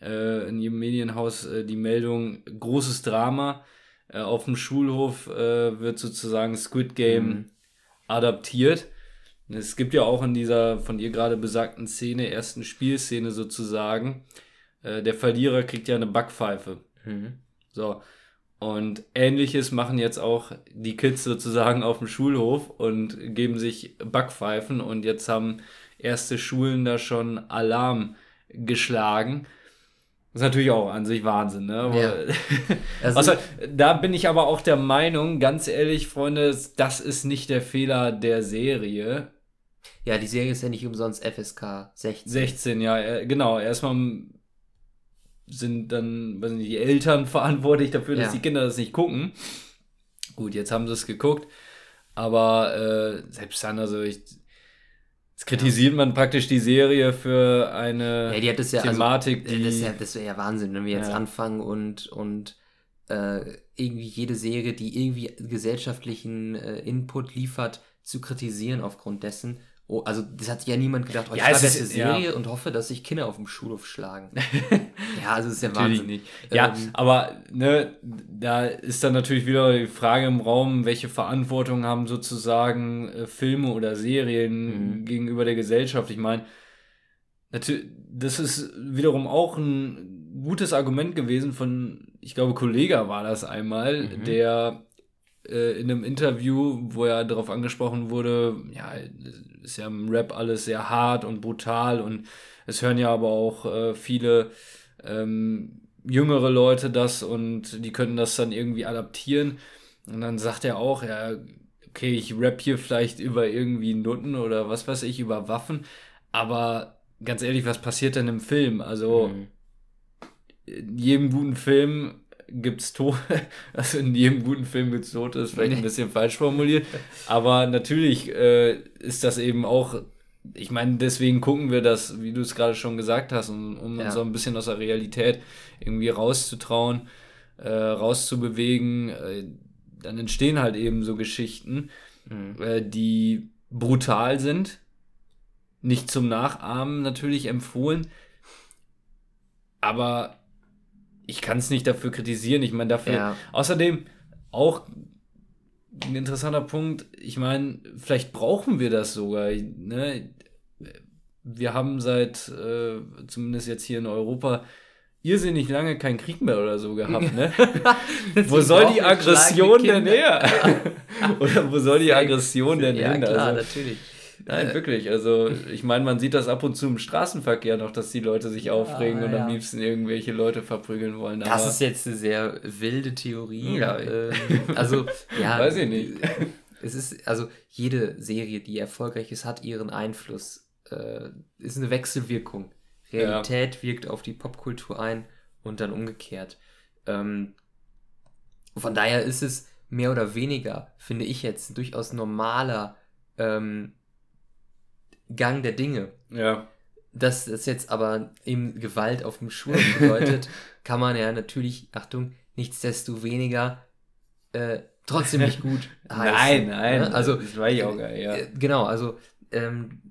äh, in jedem Medienhaus äh, die Meldung großes Drama äh, auf dem Schulhof äh, wird sozusagen Squid Game mhm. Adaptiert es gibt ja auch in dieser von ihr gerade besagten Szene ersten Spielszene sozusagen äh, der Verlierer kriegt ja eine Backpfeife mhm. so und ähnliches machen jetzt auch die Kids sozusagen auf dem Schulhof und geben sich Backpfeifen und jetzt haben erste Schulen da schon Alarm geschlagen. Das ist natürlich auch an sich Wahnsinn, ne? Ja. (laughs) Also, also, da bin ich aber auch der Meinung, ganz ehrlich, Freunde, das ist nicht der Fehler der Serie. Ja, die Serie ist ja nicht umsonst FSK 16. 16, ja, genau. Erstmal sind dann weiß nicht, die Eltern (laughs) verantwortlich dafür, dass ja. die Kinder das nicht gucken. Gut, jetzt haben sie es geguckt, aber äh, selbst dann, also ich, Jetzt kritisiert ja. man praktisch die Serie für eine ja, die ja, also, Thematik, also, die... Das, ja, das wäre ja Wahnsinn, wenn wir jetzt anfangen und, und äh, irgendwie jede Serie, die irgendwie gesellschaftlichen äh, Input liefert, zu kritisieren aufgrund dessen. Oh, also das hat ja niemand gedacht, oh, ich ja, schreibe jetzt eine Serie ja. und hoffe, dass sich Kinder auf dem Schulhof schlagen. (laughs) ja, also ist ja natürlich Wahnsinn. nicht. Ja, ähm, aber ne, da ist dann natürlich wieder die Frage im Raum, welche Verantwortung haben sozusagen äh, Filme oder Serien mhm. gegenüber der Gesellschaft. Ich meine, natürlich, das ist wiederum auch ein gutes Argument gewesen von, ich glaube, Kollege war das einmal, mhm. der äh, in einem Interview, wo er darauf angesprochen wurde, ja, ist ja im Rap alles sehr hart und brutal und es hören ja aber auch äh, viele ähm, jüngere Leute das und die können das dann irgendwie adaptieren. Und dann sagt er auch, ja, okay, ich rap hier vielleicht über irgendwie Nutten oder was weiß ich, über Waffen, aber ganz ehrlich, was passiert denn im Film? Also, mhm. in jedem guten Film gibt's Tote, (laughs) also in jedem guten Film gibt's Tote, ist vielleicht ein bisschen falsch formuliert, aber natürlich äh, ist das eben auch, ich meine, deswegen gucken wir das, wie du es gerade schon gesagt hast, um, um ja. uns so ein bisschen aus der Realität irgendwie rauszutrauen, äh, rauszubewegen, äh, dann entstehen halt eben so Geschichten, mhm. äh, die brutal sind, nicht zum Nachahmen natürlich empfohlen, aber ich kann es nicht dafür kritisieren. Ich meine, dafür. Ja. Außerdem auch ein interessanter Punkt. Ich meine, vielleicht brauchen wir das sogar. Ne? Wir haben seit, äh, zumindest jetzt hier in Europa, irrsinnig lange keinen Krieg mehr oder so gehabt, ne? (laughs) wo soll die Aggression denn her? (laughs) oder wo soll die Aggression denn ja, hin? Klar, also, natürlich. Nein, wirklich. Also, ich meine, man sieht das ab und zu im Straßenverkehr noch, dass die Leute sich aufregen ah, und ja. am liebsten irgendwelche Leute verprügeln wollen. das ist jetzt eine sehr wilde Theorie. Ja. Ähm, also, (laughs) ja. Weiß ich nicht. Es ist, also, jede Serie, die erfolgreich ist, hat ihren Einfluss. Äh, ist eine Wechselwirkung. Realität ja. wirkt auf die Popkultur ein und dann umgekehrt. Ähm, von daher ist es mehr oder weniger, finde ich jetzt, durchaus normaler ähm, Gang der Dinge. Ja. Dass das jetzt aber eben Gewalt auf dem Schul bedeutet, (laughs) kann man ja natürlich, Achtung, nichtsdestoweniger äh, trotzdem nicht gut (laughs) heißen. Nein, nein. Ne? Also, das war ich auch geil, ja. Äh, genau, also ähm,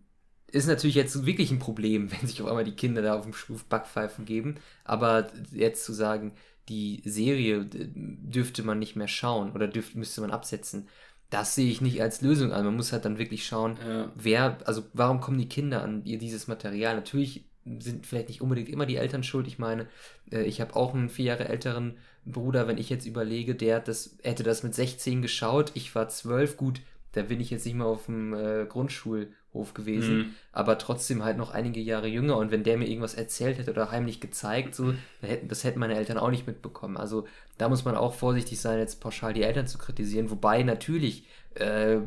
ist natürlich jetzt wirklich ein Problem, (laughs) wenn sich auf einmal die Kinder da auf dem Schuf Backpfeifen geben. Aber jetzt zu sagen, die Serie dürfte man nicht mehr schauen oder dürfte, müsste man absetzen, das sehe ich nicht als Lösung an. Man muss halt dann wirklich schauen, ja. wer, also warum kommen die Kinder an ihr dieses Material? Natürlich sind vielleicht nicht unbedingt immer die Eltern schuld. Ich meine, äh, ich habe auch einen vier Jahre älteren Bruder, wenn ich jetzt überlege, der das, hätte das mit 16 geschaut, ich war 12, gut, da bin ich jetzt nicht mehr auf dem äh, Grundschulhof gewesen, mhm. aber trotzdem halt noch einige Jahre jünger und wenn der mir irgendwas erzählt hätte oder heimlich gezeigt, so, hätten, das hätten meine Eltern auch nicht mitbekommen. Also da muss man auch vorsichtig sein, jetzt pauschal die Eltern zu kritisieren, wobei natürlich äh,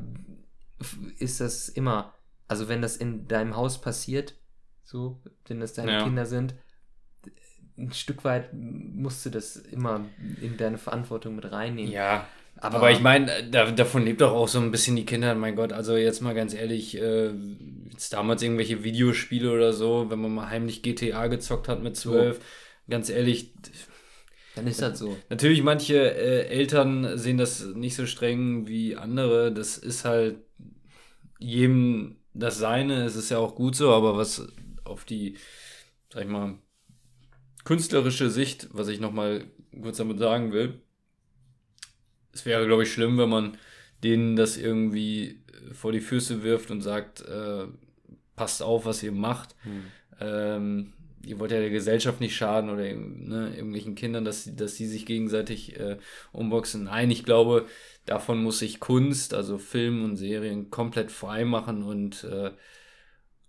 ist das immer, also wenn das in deinem Haus passiert, so, wenn das deine ja. Kinder sind, ein Stück weit musst du das immer in deine Verantwortung mit reinnehmen. Ja, aber, aber ich meine, da, davon lebt doch auch so ein bisschen die Kinder. Mein Gott, also jetzt mal ganz ehrlich, äh, jetzt damals irgendwelche Videospiele oder so, wenn man mal heimlich GTA gezockt hat mit zwölf, so. ganz ehrlich. Dann ist das so. Natürlich, manche äh, Eltern sehen das nicht so streng wie andere. Das ist halt jedem das Seine. Es ist ja auch gut so, aber was auf die, sag ich mal, künstlerische Sicht, was ich nochmal kurz damit sagen will, es wäre, glaube ich, schlimm, wenn man denen das irgendwie äh, vor die Füße wirft und sagt, äh, passt auf, was ihr macht. Hm. Ähm, ihr wollt ja der Gesellschaft nicht schaden oder ne, irgendwelchen Kindern, dass, sie, dass sie sich gegenseitig äh, umboxen. Nein, ich glaube, davon muss sich Kunst, also Film und Serien, komplett frei machen und äh,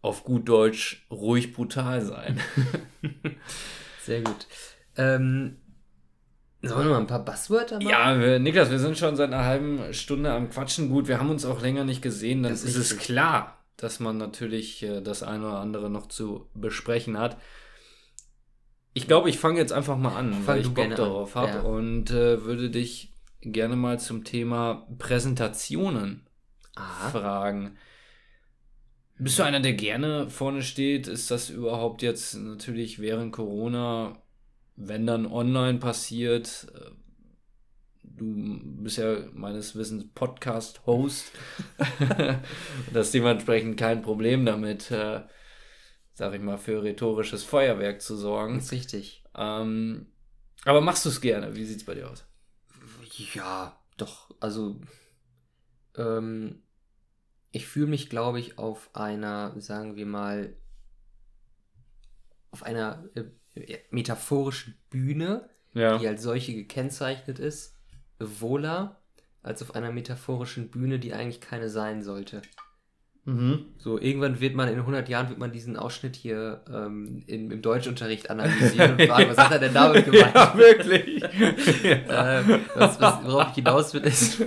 auf gut Deutsch ruhig brutal sein. (laughs) Sehr gut. Ähm, Sollen wir mal ein paar Buzzwörter machen? Ja, wir, Niklas, wir sind schon seit einer halben Stunde am Quatschen. Gut, wir haben uns auch länger nicht gesehen. Dann ist, ist es klar, dass man natürlich äh, das eine oder andere noch zu besprechen hat. Ich glaube, ich fange jetzt einfach mal an, fang weil ich Bock darauf habe ja. und äh, würde dich gerne mal zum Thema Präsentationen Aha. fragen. Bist du einer, der gerne vorne steht? Ist das überhaupt jetzt natürlich während Corona wenn dann online passiert, äh, du bist ja meines Wissens Podcast-Host, (laughs) (laughs) das ist dementsprechend kein Problem damit, äh, sag ich mal, für rhetorisches Feuerwerk zu sorgen. Das ist richtig. Ähm, aber machst du es gerne? Wie sieht es bei dir aus? Ja, doch. Also, ähm, ich fühle mich, glaube ich, auf einer, sagen wir mal, auf einer äh, metaphorischen Bühne, ja. die als solche gekennzeichnet ist, wohler als auf einer metaphorischen Bühne, die eigentlich keine sein sollte. Mhm. So, irgendwann wird man, in 100 Jahren wird man diesen Ausschnitt hier ähm, im, im Deutschunterricht analysieren und fragen, (laughs) was hat er denn damit gemeint? Ja, (laughs) wirklich. ja. (laughs) Äh, was, was, worauf ich hinaus will, ist,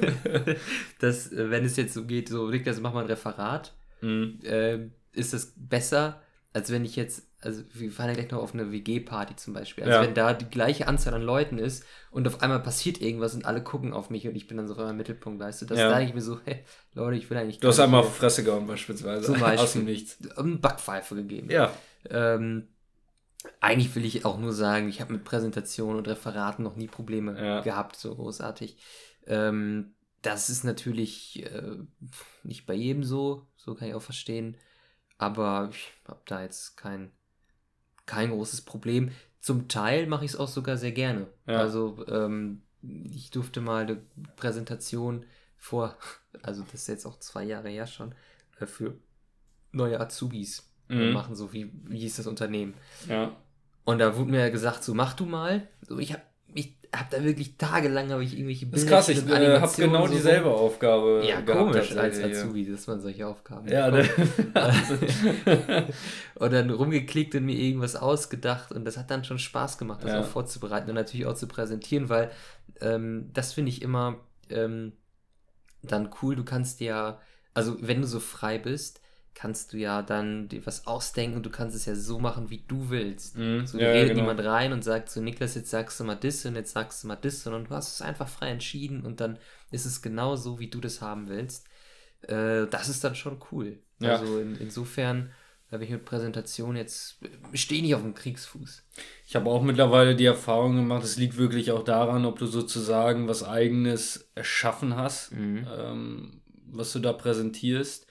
dass, äh, wenn es jetzt so geht, so, Niklas, mach mal ein Referat, mhm. äh, ist es besser, als wenn ich jetzt also wir fahren ja gleich noch auf eine WG-Party zum Beispiel. Also ja. wenn da die gleiche Anzahl an Leuten ist und auf einmal passiert irgendwas und alle gucken auf mich und ich bin dann so auf einmal Mittelpunkt, weißt du, das ja. da ich mir so, hey, Leute, ich will eigentlich Du hast einmal auf Fresse gehauen beispielsweise. Zum Beispiel. (laughs) Aus dem Nichts. Eine Backpfeife gegeben. Ja. Ähm, eigentlich will ich auch nur sagen, ich habe mit Präsentationen und Referaten noch nie Probleme ja. gehabt, so großartig. Ähm, das ist natürlich äh, nicht bei jedem so, so kann ich auch verstehen. Aber ich habe da jetzt kein kein großes Problem. Zum Teil mache ich es auch sogar sehr gerne. Ja. Also ähm, ich durfte mal eine Präsentation vor, (laughs) also das ist jetzt auch zwei Jahre her schon, äh, für neue Azubis mhm. machen, so wie, wie hieß das Unternehmen. Ja. Und da wurde mir gesagt, so mach du mal. So, ich habe ich hab da wirklich tagelang habe ich irgendwelche Bilder. Das ist krass, ich äh, habe genau so dieselbe so. Aufgabe. Ja, komisch als Azubi, dass man solche Aufgaben Ja, ne? (laughs) und dann rumgeklickt und mir irgendwas ausgedacht und das hat dann schon Spaß gemacht, das ja. auch vorzubereiten und natürlich auch zu präsentieren, weil ähm, das finde ich immer ähm, dann cool. Du kannst ja, also wenn du so frei bist, kannst du ja dann dir was ausdenken und du kannst es ja so machen, wie du willst. Mhm. So ja, redet genau. niemand rein und sagt so, Niklas, jetzt sagst du mal das und jetzt sagst du mal das, sondern du hast es einfach frei entschieden und dann ist es genau so, wie du das haben willst. Äh, das ist dann schon cool. Ja. Also in, insofern habe ich mit Präsentation jetzt, stehe nicht auf dem Kriegsfuß. Ich habe auch mittlerweile die Erfahrung gemacht, es liegt wirklich auch daran, ob du sozusagen was eigenes erschaffen hast, mhm. ähm, was du da präsentierst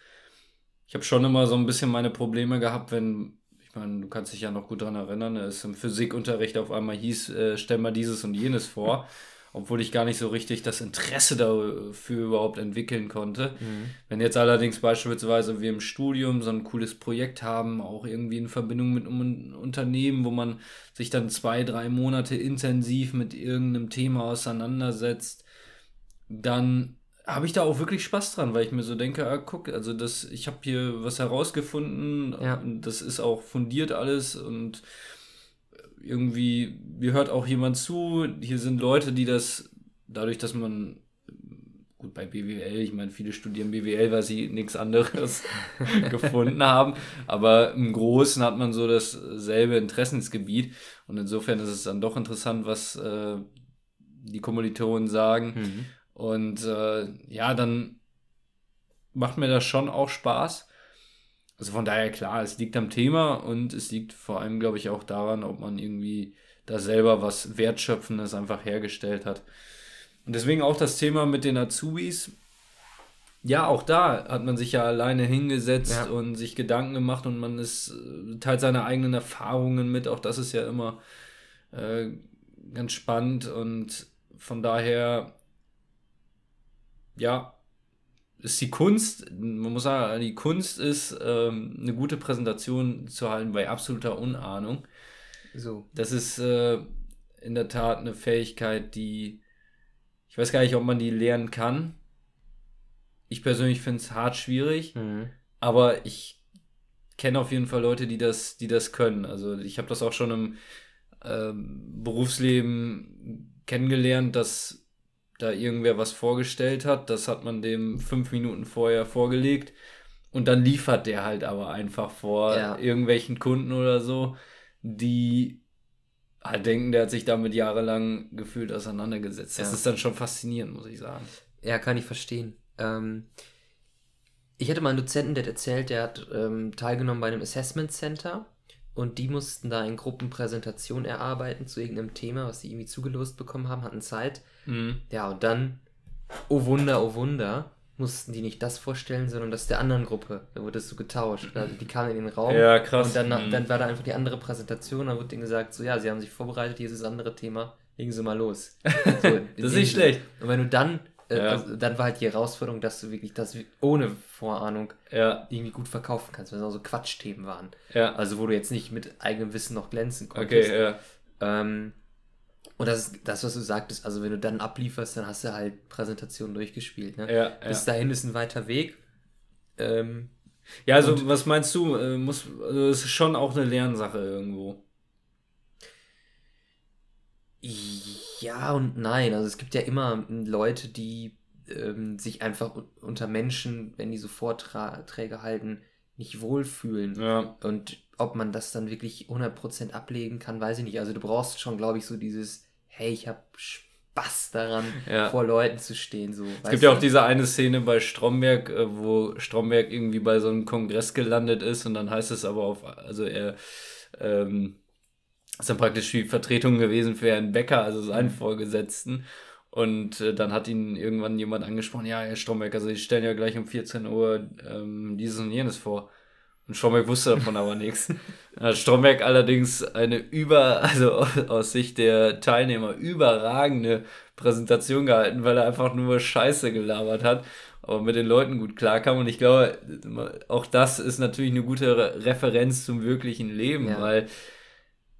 ich habe schon immer so ein bisschen meine Probleme gehabt, wenn, ich meine, du kannst dich ja noch gut daran erinnern, es im Physikunterricht auf einmal hieß, äh, stell mal dieses und jenes vor, (laughs) obwohl ich gar nicht so richtig das Interesse dafür überhaupt entwickeln konnte. Mhm. Wenn jetzt allerdings beispielsweise wir im Studium so ein cooles Projekt haben, auch irgendwie in Verbindung mit einem Unternehmen, wo man sich dann zwei, drei Monate intensiv mit irgendeinem Thema auseinandersetzt, dann habe ich da auch wirklich Spaß dran, weil ich mir so denke, ah, guck, also das, ich habe hier was herausgefunden, ja. das ist auch fundiert alles und irgendwie, mir hört auch jemand zu, hier sind Leute, die das, dadurch, dass man, gut, bei BWL, ich meine, viele studieren BWL, weil sie nichts anderes (laughs) gefunden haben, aber im Großen hat man so dasselbe Interessensgebiet und insofern ist es dann doch interessant, was äh, die Kommilitonen sagen. Mhm. Und äh, ja, dann macht mir das schon auch Spaß. Also von daher klar, es liegt am Thema und es liegt vor allem, glaube ich, auch daran, ob man irgendwie da selber was Wertschöpfendes einfach hergestellt hat. Und deswegen auch das Thema mit den Azubis. Ja, auch da hat man sich ja alleine hingesetzt ja. und sich Gedanken gemacht und man ist äh, teilt seine eigenen Erfahrungen mit. Auch das ist ja immer äh, ganz spannend und von daher ja, ist die Kunst, man muss sagen, die Kunst ist, ähm, eine gute Präsentation zu halten bei absoluter Unahnung. So. Das ist äh, in der Tat eine Fähigkeit, die ich weiß gar nicht, ob man die lernen kann. Ich persönlich finde es hart schwierig, mhm. aber ich kenne auf jeden Fall Leute, die das, die das können. Also ich habe das auch schon im ähm, Berufsleben kennengelernt, dass da irgendwer was vorgestellt hat. Das hat man dem fünf Minuten vorher vorgelegt. Und dann liefert der halt aber einfach vor ja. irgendwelchen Kunden oder so, die halt denken, der hat sich damit jahrelang gefühlt auseinandergesetzt. Das ja. ist dann schon faszinierend, muss ich sagen. Ja, kann ich verstehen. Ähm, ich hatte mal einen Dozenten, der hat erzählt, der hat ähm, teilgenommen bei einem Assessment Center und die mussten da in Gruppenpräsentation erarbeiten zu irgendeinem Thema, was sie irgendwie zugelost bekommen haben, hatten Zeit. Mhm. Ja, und dann, oh Wunder, oh Wunder, mussten die nicht das vorstellen, sondern das der anderen Gruppe. Da wurde es so getauscht. Also die kamen in den Raum. Ja, krass. Und dann, mhm. dann war da einfach die andere Präsentation. Dann wurde denen gesagt, so ja, sie haben sich vorbereitet, hier ist das andere Thema. Legen Sie mal los. (laughs) So, das ist nicht schlecht. Und wenn du dann äh, ja. also, dann war halt die Herausforderung, dass du wirklich das ohne Vorahnung ja. irgendwie gut verkaufen kannst, weil es auch so Quatschthemen waren. Ja. Also wo du jetzt nicht mit eigenem Wissen noch glänzen konntest. Okay, ja. Ähm, und das ist das, was du sagtest, also wenn du dann ablieferst, dann hast du halt Präsentationen durchgespielt. Ne? Ja, Bis dahin ist ein weiter Weg. Ähm, ja, also was meinst du? Äh, muss, also es ist schon auch eine Lernsache irgendwo. Ja und nein. Also es gibt ja immer Leute, die ähm, sich einfach unter Menschen, wenn die so Vorträge halten, nicht wohlfühlen. Ja. Und ob man das dann wirklich 100% ablegen kann, weiß ich nicht. Also du brauchst schon, glaube ich, so dieses, hey, ich habe Spaß daran, ja. vor Leuten zu stehen. So, es gibt ja auch diese eine Szene bei Stromberg, äh, wo Stromberg irgendwie bei so einem Kongress gelandet ist und dann heißt es aber auf, also er ähm, ist dann praktisch die Vertretung gewesen für Herrn Becker, also seinen mhm. Vorgesetzten. Und äh, dann hat ihn irgendwann jemand angesprochen, ja, Herr Stromberg, also ich stellen ja gleich um 14 Uhr ähm, dieses und jenes vor. Und Stromberg wusste davon aber nichts. (laughs) Hat Stromberg allerdings eine über, also aus Sicht der Teilnehmer überragende Präsentation gehalten, weil er einfach nur Scheiße gelabert hat, aber mit den Leuten gut klarkam. Und ich glaube, auch das ist natürlich eine gute Referenz zum wirklichen Leben, ja. weil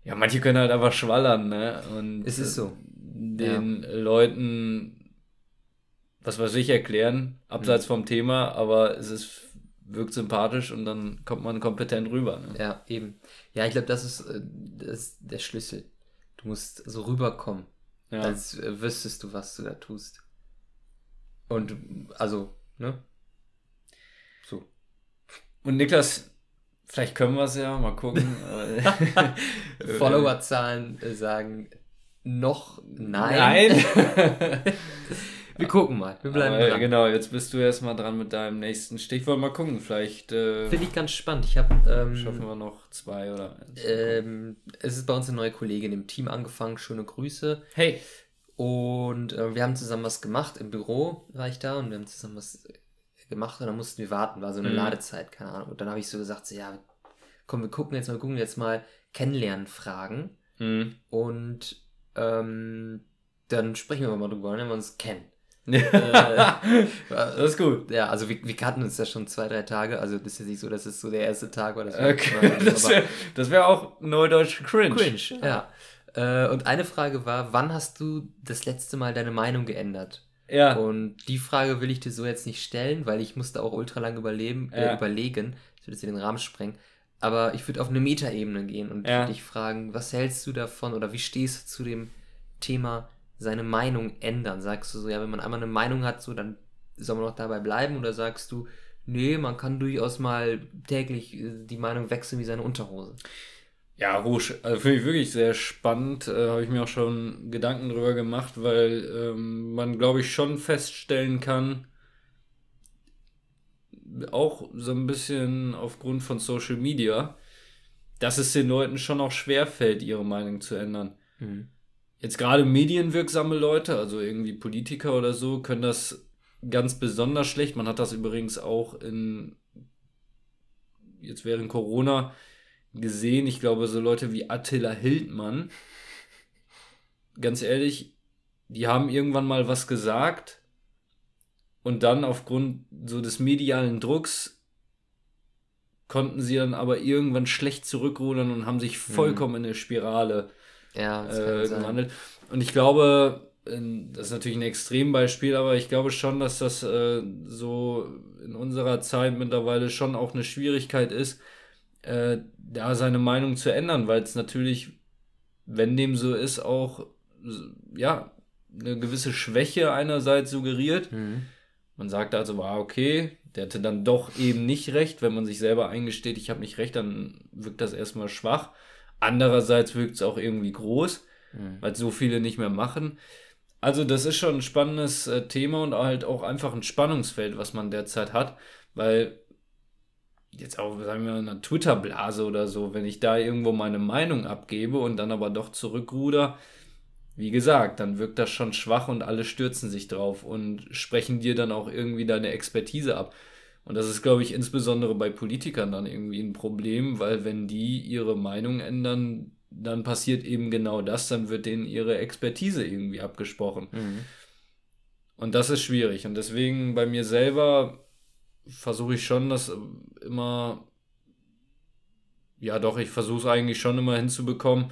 Ja, manche können halt einfach schwallern, ne? Und Es ist so. den Leuten, was weiß ich, erklären, abseits vom Thema, aber es ist, wirkt sympathisch und dann kommt man kompetent rüber. Ne? Ja, eben. Ja, ich glaube, das ist, äh, das ist der Schlüssel. Du musst so rüberkommen, Ja. als äh, wüsstest du, was du da tust. Und, also, ne? So. Und Niklas, vielleicht können wir es ja, mal gucken. (laughs) Followerzahlen sagen noch nein. Nein. (laughs) Wir gucken mal. Wir bleiben Aber, dran. Genau, jetzt bist du erstmal dran mit deinem nächsten Stichwort. Mal gucken, vielleicht äh, Finde ich ganz spannend. Ich habe schaffen ähm, wir noch zwei oder eins. ähm, es ist bei uns eine neue Kollegin im Team angefangen. Schöne Grüße. hey, Und äh, wir haben zusammen was gemacht. Im Büro war ich da und wir haben zusammen was gemacht und dann mussten wir warten. War so eine Mhm. Ladezeit, keine Ahnung. Und dann habe ich so gesagt, so, ja, komm, wir gucken jetzt mal, gucken jetzt mal Kennenlernen fragen hm. und ähm, dann sprechen wir mal drüber, wenn wir uns kennen. (laughs) das ist gut. Ja, also wir, wir kannten uns ja schon zwei, drei Tage. Also das ist jetzt nicht so, dass es so der erste Tag war. (laughs) Das war Okay, das wäre das wär auch neudeutsch cringe. cringe. Ja. Äh, und eine Frage war, wann hast du das letzte Mal deine Meinung geändert? Ja. Und die Frage will ich dir so jetzt nicht stellen, weil ich musste auch ultra lang überleben, äh, Ja. überlegen. Ich würde jetzt in den Rahmen sprengen. Aber ich würde auf eine Metaebene gehen und Ja. würde dich fragen, was hältst du davon oder wie stehst du zu dem Thema seine Meinung ändern? Sagst du so, ja, wenn man einmal eine Meinung hat, so dann soll man noch dabei bleiben oder sagst du, nee, man kann durchaus mal täglich äh, die Meinung wechseln wie seine Unterhose? Ja, Rouge, also finde ich wirklich sehr spannend. Äh, Habe ich mir auch schon Gedanken drüber gemacht, weil ähm, man, glaube ich, schon feststellen kann, auch so ein bisschen aufgrund von Social Media, dass es den Leuten schon auch schwerfällt, ihre Meinung zu ändern. Mhm. Jetzt gerade medienwirksame Leute, also irgendwie Politiker oder so, können das ganz besonders schlecht. Man hat das übrigens auch in jetzt während Corona gesehen. Ich glaube, so Leute wie Attila Hildmann, ganz ehrlich, die haben irgendwann mal was gesagt und dann aufgrund so des medialen Drucks konnten sie dann aber irgendwann schlecht zurückrudern und haben sich vollkommen in eine Spirale Ja, äh, gewandelt. Und ich glaube, in, das ist natürlich ein Extrembeispiel, aber ich glaube schon, dass das äh, so in unserer Zeit mittlerweile schon auch eine Schwierigkeit ist, äh, da seine Meinung zu ändern, weil es natürlich, wenn dem so ist, auch ja eine gewisse Schwäche einerseits suggeriert. Mhm. Man sagt also, war okay, der hatte dann doch eben nicht recht. Wenn man sich selber eingesteht, ich habe nicht recht, dann wirkt das erstmal schwach. Andererseits wirkt es auch irgendwie groß, Mhm. weil so viele nicht mehr machen. Also das ist schon ein spannendes äh, Thema und halt auch einfach ein Spannungsfeld, was man derzeit hat, weil jetzt auch, sagen wir mal, in einer Twitter-Blase oder so, wenn ich da irgendwo meine Meinung abgebe und dann aber doch zurückruder, wie gesagt, dann wirkt das schon schwach und alle stürzen sich drauf und sprechen dir dann auch irgendwie deine Expertise ab. Und das ist, glaube ich, insbesondere bei Politikern dann irgendwie ein Problem, weil wenn die ihre Meinung ändern, dann passiert eben genau das, dann wird denen ihre Expertise irgendwie abgesprochen. Mhm. Und das ist schwierig. Und deswegen bei mir selber versuche ich schon, das immer, ja doch, ich versuche es eigentlich schon immer hinzubekommen,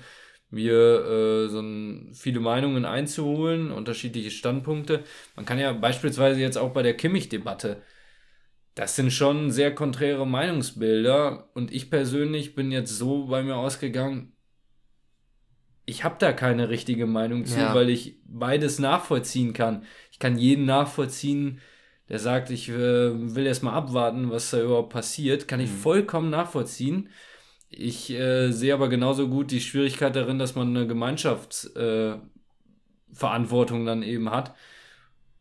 mir äh, so ein, viele Meinungen einzuholen, unterschiedliche Standpunkte. Man kann ja beispielsweise jetzt auch bei der Kimmich-Debatte, das sind schon sehr konträre Meinungsbilder und ich persönlich bin jetzt so bei mir ausgegangen, ich habe da keine richtige Meinung zu, Ja. weil ich beides nachvollziehen kann. Ich kann jeden nachvollziehen, der sagt, ich äh, will erst mal abwarten, was da überhaupt passiert, kann ich Mhm. vollkommen nachvollziehen. Ich äh, sehe aber genauso gut die Schwierigkeit darin, dass man eine Gemeinschaftsverantwortung äh, dann eben hat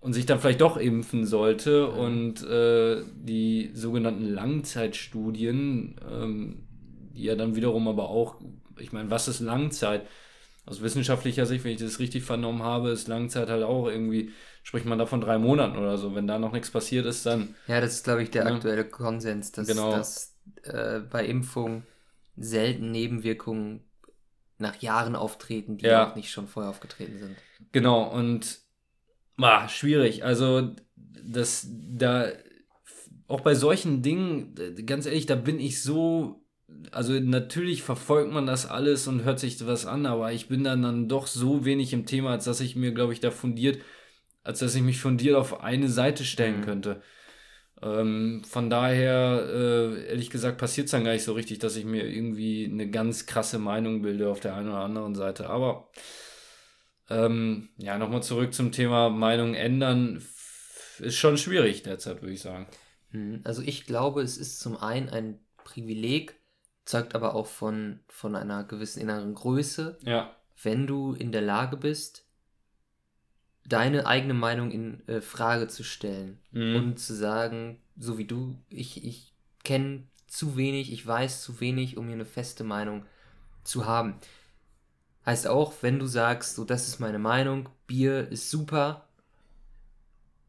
und sich dann vielleicht doch impfen sollte Mhm. und äh, die sogenannten Langzeitstudien, ähm, die ja dann wiederum aber auch, ich meine, was ist Langzeit? Aus wissenschaftlicher Sicht, wenn ich das richtig vernommen habe, ist Langzeit halt auch irgendwie, spricht man da von drei Monaten oder so. Wenn da noch nichts passiert ist, dann Ja, das ist, glaube ich, der Ja. aktuelle Konsens, dass, Genau. dass äh, bei Impfung selten Nebenwirkungen nach Jahren auftreten, die Ja. auch nicht schon vorher aufgetreten sind. Genau, und ah, schwierig. Also, das da auch bei solchen Dingen, ganz ehrlich, da bin ich so also natürlich verfolgt man das alles und hört sich was an, aber ich bin dann, dann doch so wenig im Thema, als dass ich mir, glaube ich, da fundiert, als dass ich mich fundiert auf eine Seite stellen mhm. könnte. Ähm, von daher, äh, ehrlich gesagt, passiert es dann gar nicht so richtig, dass ich mir irgendwie eine ganz krasse Meinung bilde auf der einen oder anderen Seite. Aber ähm, ja, nochmal zurück zum Thema Meinung ändern. Ist schon schwierig derzeit, würde ich sagen. Hm, also ich glaube, es ist zum einen ein Privileg, zeugt aber auch von, von einer gewissen inneren Größe. Ja. Wenn du in der Lage bist, deine eigene Meinung in äh, Frage zu stellen mhm. und zu sagen, so wie du, ich, ich kenne zu wenig, ich weiß zu wenig, um mir eine feste Meinung zu haben. Heißt auch, wenn du sagst, so das ist meine Meinung, Bier ist super,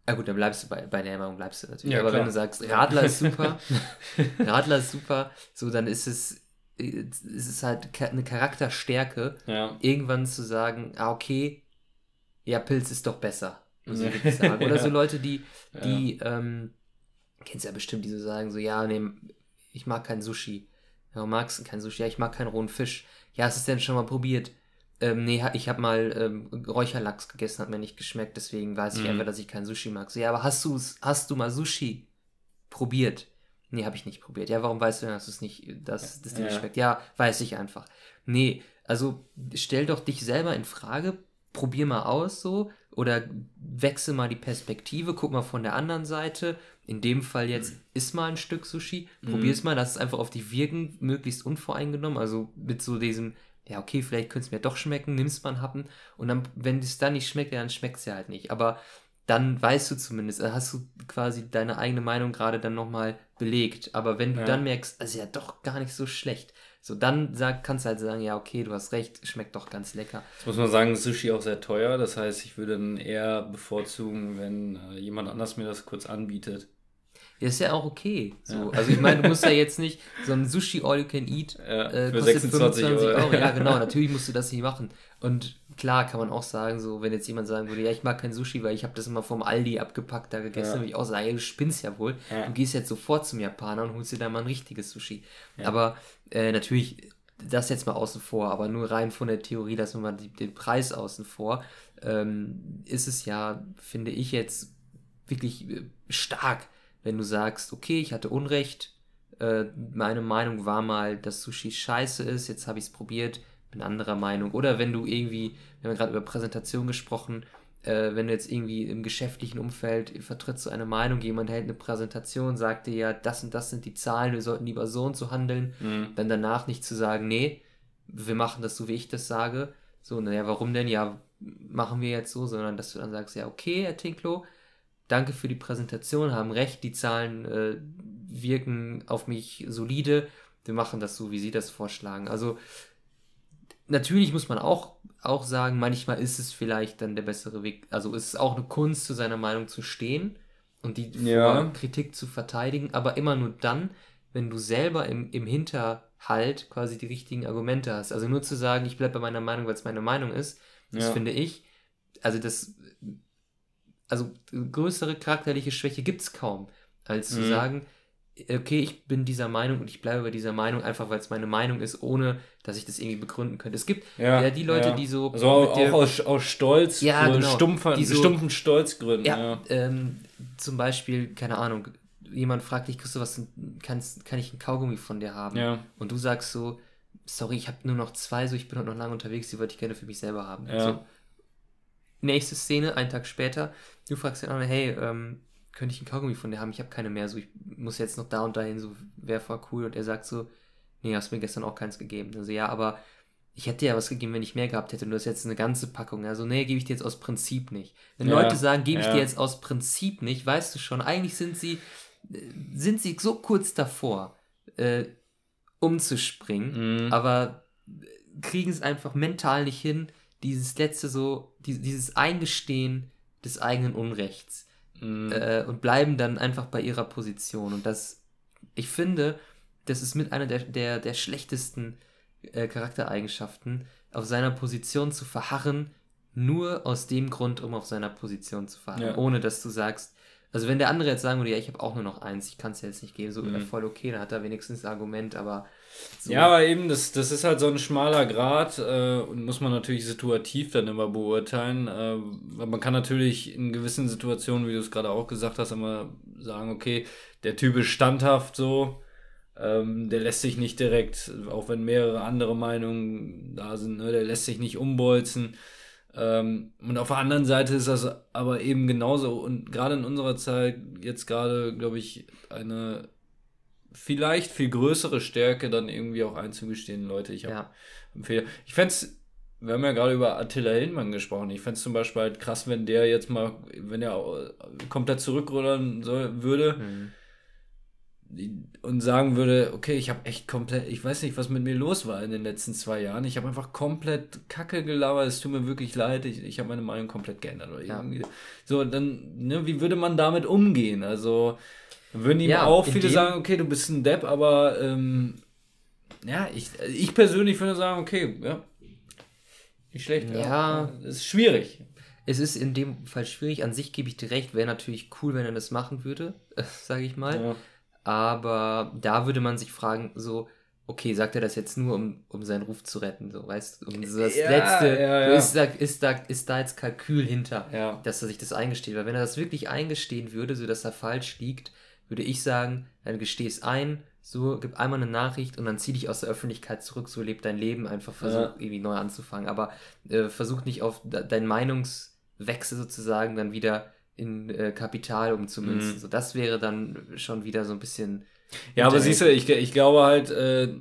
ja gut, dann bleibst du bei, bei der Meinung, bleibst du natürlich. Ja, Aber klar. wenn du sagst, Radler ist super, (laughs) Radler ist super, so dann ist es, ist es halt eine Charakterstärke, ja. irgendwann zu sagen, ah, okay, ja, Pilz ist doch besser, muss ich wirklich sagen. Oder (laughs) so Leute, die, die, ja. ähm, kennst ja bestimmt, die so sagen, so, ja, nee, ich mag kein Sushi. Ja, magst du kein Sushi? Ja, ich mag keinen rohen Fisch. Ja, hast du es denn schon mal probiert? Ähm, nee, ich habe mal ähm, Räucherlachs gegessen, hat mir nicht geschmeckt, deswegen weiß ich mhm. einfach, dass ich kein Sushi mag. So, ja, aber hast, du's, hast du mal Sushi probiert? Nee, habe ich nicht probiert. Ja, warum weißt du denn, dass es nicht, dass das dir ja. nicht schmeckt? Ja, weiß ich einfach. Nee, also stell doch dich selber in Frage, probier mal aus so oder wechsel mal die Perspektive, guck mal von der anderen Seite. In dem Fall jetzt mhm. iss mal ein Stück Sushi, probier es mhm. mal, lass es einfach auf dich wirken, möglichst unvoreingenommen, also mit so diesem ja, okay, vielleicht könnte es mir doch schmecken, nimmst man Happen und dann, wenn es dann nicht schmeckt, ja, dann schmeckt es ja halt nicht. Aber dann weißt du zumindest, dann hast du quasi deine eigene Meinung gerade dann nochmal belegt. Aber wenn du ja. dann merkst, ist ja doch gar nicht so schlecht, so dann sag, kannst du halt sagen, ja, okay, du hast recht, schmeckt doch ganz lecker. Jetzt muss man sagen, Sushi auch sehr teuer. Das heißt, ich würde dann eher bevorzugen, wenn äh, jemand anders mir das kurz anbietet. Ja, ist ja auch okay. So. Ja. Also ich meine, du musst ja jetzt nicht so ein Sushi All You Can Eat ja, äh, kostet 25 Euro. Euro. Ja, (laughs) genau, natürlich musst du das nicht machen. Und klar kann man auch sagen, so wenn jetzt jemand sagen würde, ja, ich mag kein Sushi, weil ich habe das immer vom Aldi abgepackt da gegessen, ja. würde ich auch sagen, ja, du spinnst ja wohl. Ja. Du gehst jetzt sofort zum Japaner und holst dir da mal ein richtiges Sushi. Aber äh, natürlich das jetzt mal außen vor, aber nur rein von der Theorie, dass mal die, den Preis außen vor, ähm, ist es ja, finde ich jetzt wirklich äh, stark, wenn du sagst, okay, ich hatte Unrecht, äh, meine Meinung war mal, dass Sushi scheiße ist, jetzt habe ich es probiert, bin anderer Meinung. Oder wenn du irgendwie, wir haben gerade über Präsentation gesprochen, äh, wenn du jetzt irgendwie im geschäftlichen Umfeld vertrittst du eine Meinung, jemand hält eine Präsentation, sagt dir ja, das und das sind die Zahlen, wir sollten lieber so und so handeln, mhm. dann danach nicht zu sagen, nee, wir machen das so, wie ich das sage. So, naja, warum denn? Ja, machen wir jetzt so, sondern dass du dann sagst, ja, okay, Herr Tinklo, danke für die Präsentation, haben recht, die Zahlen äh, wirken auf mich solide, wir machen das so, wie Sie das vorschlagen. Also natürlich muss man auch, auch sagen, manchmal ist es vielleicht dann der bessere Weg, also ist es auch eine Kunst, zu seiner Meinung zu stehen und die ja. Kritik zu verteidigen, aber immer nur dann, wenn du selber im, im Hinterhalt quasi die richtigen Argumente hast. Also nur zu sagen, ich bleibe bei meiner Meinung, weil es meine Meinung ist, das ja. finde ich, also das also größere charakterliche Schwäche gibt es kaum, als zu mhm. sagen, okay, ich bin dieser Meinung und ich bleibe bei dieser Meinung, einfach weil es meine Meinung ist, ohne dass ich das irgendwie begründen könnte. Es gibt ja, ja die Leute, ja. die so. Also auch der, aus, aus Stolz, ja, so genau, stumpfer, die so, stumpfen Stolzgründen. Ja, ja. Ähm, zum Beispiel, keine Ahnung, jemand fragt dich, Christoph, was kannst, kann ich ein Kaugummi von dir haben? Ja. Und du sagst so, sorry, ich habe nur noch zwei, so ich bin heute noch lange unterwegs, die wollte ich gerne für mich selber haben. Ja. So. Nächste Szene, einen Tag später, du fragst den anderen, hey, ähm, könnte ich einen Kaugummi von dir haben? Ich habe keine mehr, so ich muss jetzt noch da und dahin, so wäre voll cool. Und er sagt so, nee, hast mir gestern auch keins gegeben. Also ja, aber ich hätte ja was gegeben, wenn ich mehr gehabt hätte und du hast jetzt eine ganze Packung. Also nee, gebe ich dir jetzt aus Prinzip nicht. Wenn ja, Leute sagen, gebe ich ja. dir jetzt aus Prinzip nicht, weißt du schon, eigentlich sind sie, sind sie so kurz davor, äh, umzuspringen, mhm. aber kriegen es einfach mental nicht hin, dieses letzte so, die, dieses Eingestehen des eigenen Unrechts mhm. äh, und bleiben dann einfach bei ihrer Position. Und das, ich finde, das ist mit einer der, der, der schlechtesten äh, Charaktereigenschaften, auf seiner Position zu verharren, nur aus dem Grund, um auf seiner Position zu verharren, ja. ohne dass du sagst, also wenn der andere jetzt sagen würde, ja, ich habe auch nur noch eins, ich kann es ja jetzt nicht geben, so mhm. voll okay, dann hat er wenigstens ein Argument, aber So. Ja, aber eben, das, das ist halt so ein schmaler Grad äh, und muss man natürlich situativ dann immer beurteilen. Äh, man kann natürlich in gewissen Situationen, wie du es gerade auch gesagt hast, immer sagen, okay, der Typ ist standhaft so, ähm, der lässt sich nicht direkt, auch wenn mehrere andere Meinungen da sind, ne, der lässt sich nicht umbolzen. Ähm, und auf der anderen Seite ist das aber eben genauso und gerade in unserer Zeit jetzt gerade, glaube ich, eine vielleicht viel größere Stärke dann irgendwie auch einzugestehen, Leute, ich habe ja. einen Fehler. Ich fände es, wir haben ja gerade über Attila Hildmann gesprochen, ich fände es zum Beispiel halt krass, wenn der jetzt mal, wenn er komplett zurückrudern soll, würde mhm. und sagen würde, okay, ich habe echt komplett, ich weiß nicht, was mit mir los war in den letzten zwei Jahren, ich habe einfach komplett Kacke gelabert, es tut mir wirklich leid, ich, ich habe meine Meinung komplett geändert oder ja. irgendwie. So, dann, ne, wie würde man damit umgehen? Also, dann würden ihm ja, auch viele sagen, okay, du bist ein Depp, aber ähm, ja, ich, ich persönlich würde sagen, okay, ja, nicht schlecht. Ja, ja. Es ist schwierig. Es ist in dem Fall schwierig. An sich gebe ich dir recht, wäre natürlich cool, wenn er das machen würde, äh, (laughs) sage ich mal. Ja. Aber da würde man sich fragen, so, okay, sagt er das jetzt nur, um, um seinen Ruf zu retten, so, weißt du, um so das ja, letzte, ja, ja. Ist, da, ist, da, ist da jetzt Kalkül hinter, dass er sich das eingesteht, weil wenn er das wirklich eingestehen würde, so dass er falsch liegt, würde ich sagen, dann gesteh es ein, so, gib einmal eine Nachricht und dann zieh dich aus der Öffentlichkeit zurück, so lebt dein Leben, einfach versuch ja. irgendwie neu anzufangen. Aber äh, versuch nicht auf deinen Meinungswechsel sozusagen dann wieder in äh, Kapital umzumünzen. Mhm. So, das wäre dann schon wieder so ein bisschen. Ja, aber siehst du, ich, ich glaube halt, äh,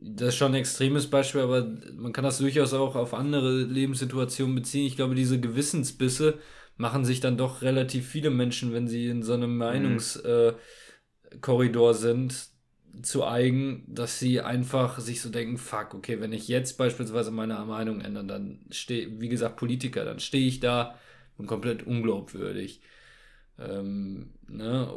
das ist schon ein extremes Beispiel, aber man kann das durchaus auch auf andere Lebenssituationen beziehen. Ich glaube, diese Gewissensbisse, machen sich dann doch relativ viele Menschen, wenn sie in so einem Meinungskorridor mhm. äh, sind, zu eigen, dass sie einfach sich so denken, fuck, okay, wenn ich jetzt beispielsweise meine Meinung ändere, dann stehe, wie gesagt, Politiker, dann stehe ich da und komplett unglaubwürdig. Ähm, ne,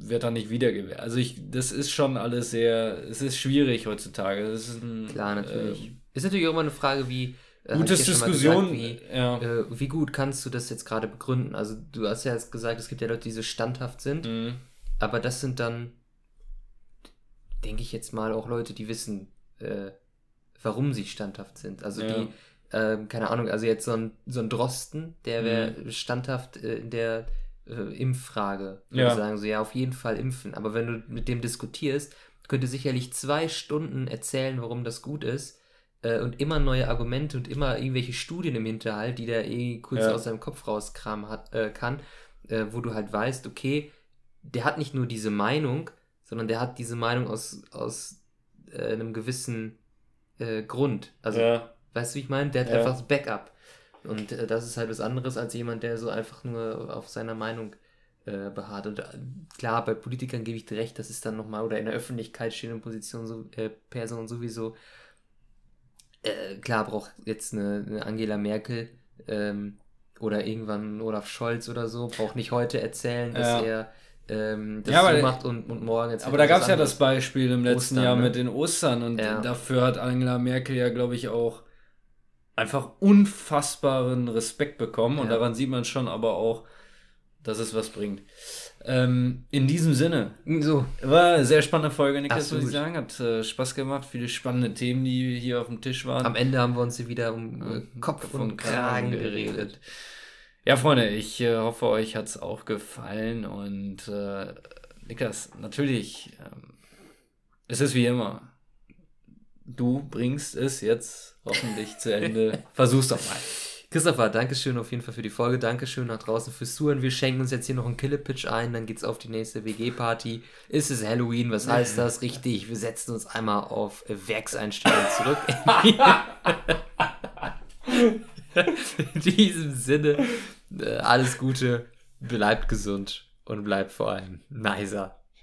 wird dann nicht wiedergewählt. Also ich, das ist schon alles sehr, es ist schwierig heutzutage. Das ist ein, Klar, natürlich. Ähm, ist natürlich auch immer eine Frage, wie, äh, Gutes Diskussion. Gesagt, wie, ja. äh, wie gut kannst du das jetzt gerade begründen? Also du hast ja jetzt gesagt, es gibt ja Leute, die so standhaft sind, mhm. aber das sind dann, denke ich jetzt mal, auch Leute, die wissen, äh, warum sie standhaft sind. Also ja. die, äh, keine Ahnung, also jetzt so ein, so ein Drosten, der wäre mhm. standhaft äh, in der äh, Impffrage. Ja. sagen so, ja, auf jeden Fall impfen. Aber wenn du mit dem diskutierst, könnte sicherlich zwei Stunden erzählen, warum das gut ist äh, und immer neue Argumente und immer irgendwelche Studien im Hinterhalt, die der eh kurz ja. aus seinem Kopf rauskramen hat, äh, kann, äh, wo du halt weißt, okay, der hat nicht nur diese Meinung, sondern der hat diese Meinung aus, aus äh, einem gewissen äh, Grund. Also, ja. weißt du, wie ich meine? Der hat ja. einfach das Backup. Und äh, das ist halt was anderes als jemand, der so einfach nur auf seiner Meinung beharrt. Und klar, bei Politikern gebe ich dir recht, das ist dann nochmal, oder in der Öffentlichkeit stehenden Position so, Person sowieso äh, klar braucht jetzt eine, eine Angela Merkel ähm, oder irgendwann Olaf Scholz oder so, braucht nicht heute erzählen, dass ja. er ähm, das ja, so macht und, und morgen jetzt. Aber da gab es ja das Beispiel im letzten Ostern, Jahr ne? mit den Ostern und ja. dafür hat Angela Merkel ja, glaube ich, auch einfach unfassbaren Respekt bekommen und daran sieht man schon aber auch, dass es was bringt. Ähm, in diesem Sinne. So. War eine sehr spannende Folge, Niklas, würde ich sagen. Hat äh, Spaß gemacht. Viele spannende Themen, die hier auf dem Tisch waren. Am Ende haben wir uns hier wieder um äh, Kopf und, und Kragen geredet. Ja, Freunde, ich äh, hoffe, euch hat es auch gefallen. Und äh, Niklas, natürlich, ähm, es ist wie immer. Du bringst es jetzt hoffentlich zu Ende. (laughs) Versuch's doch mal. Christopher, Dankeschön auf jeden Fall für die Folge. Dankeschön nach draußen fürs Zuhören. Wir schenken uns jetzt hier noch einen Killepitch ein, dann geht's auf die nächste WG-Party. Ist es Halloween? Was heißt das? (laughs) Richtig, wir setzen uns einmal auf Werkseinstellung zurück. In diesem Sinne, äh, alles Gute, bleibt gesund und bleibt vor allem nicer.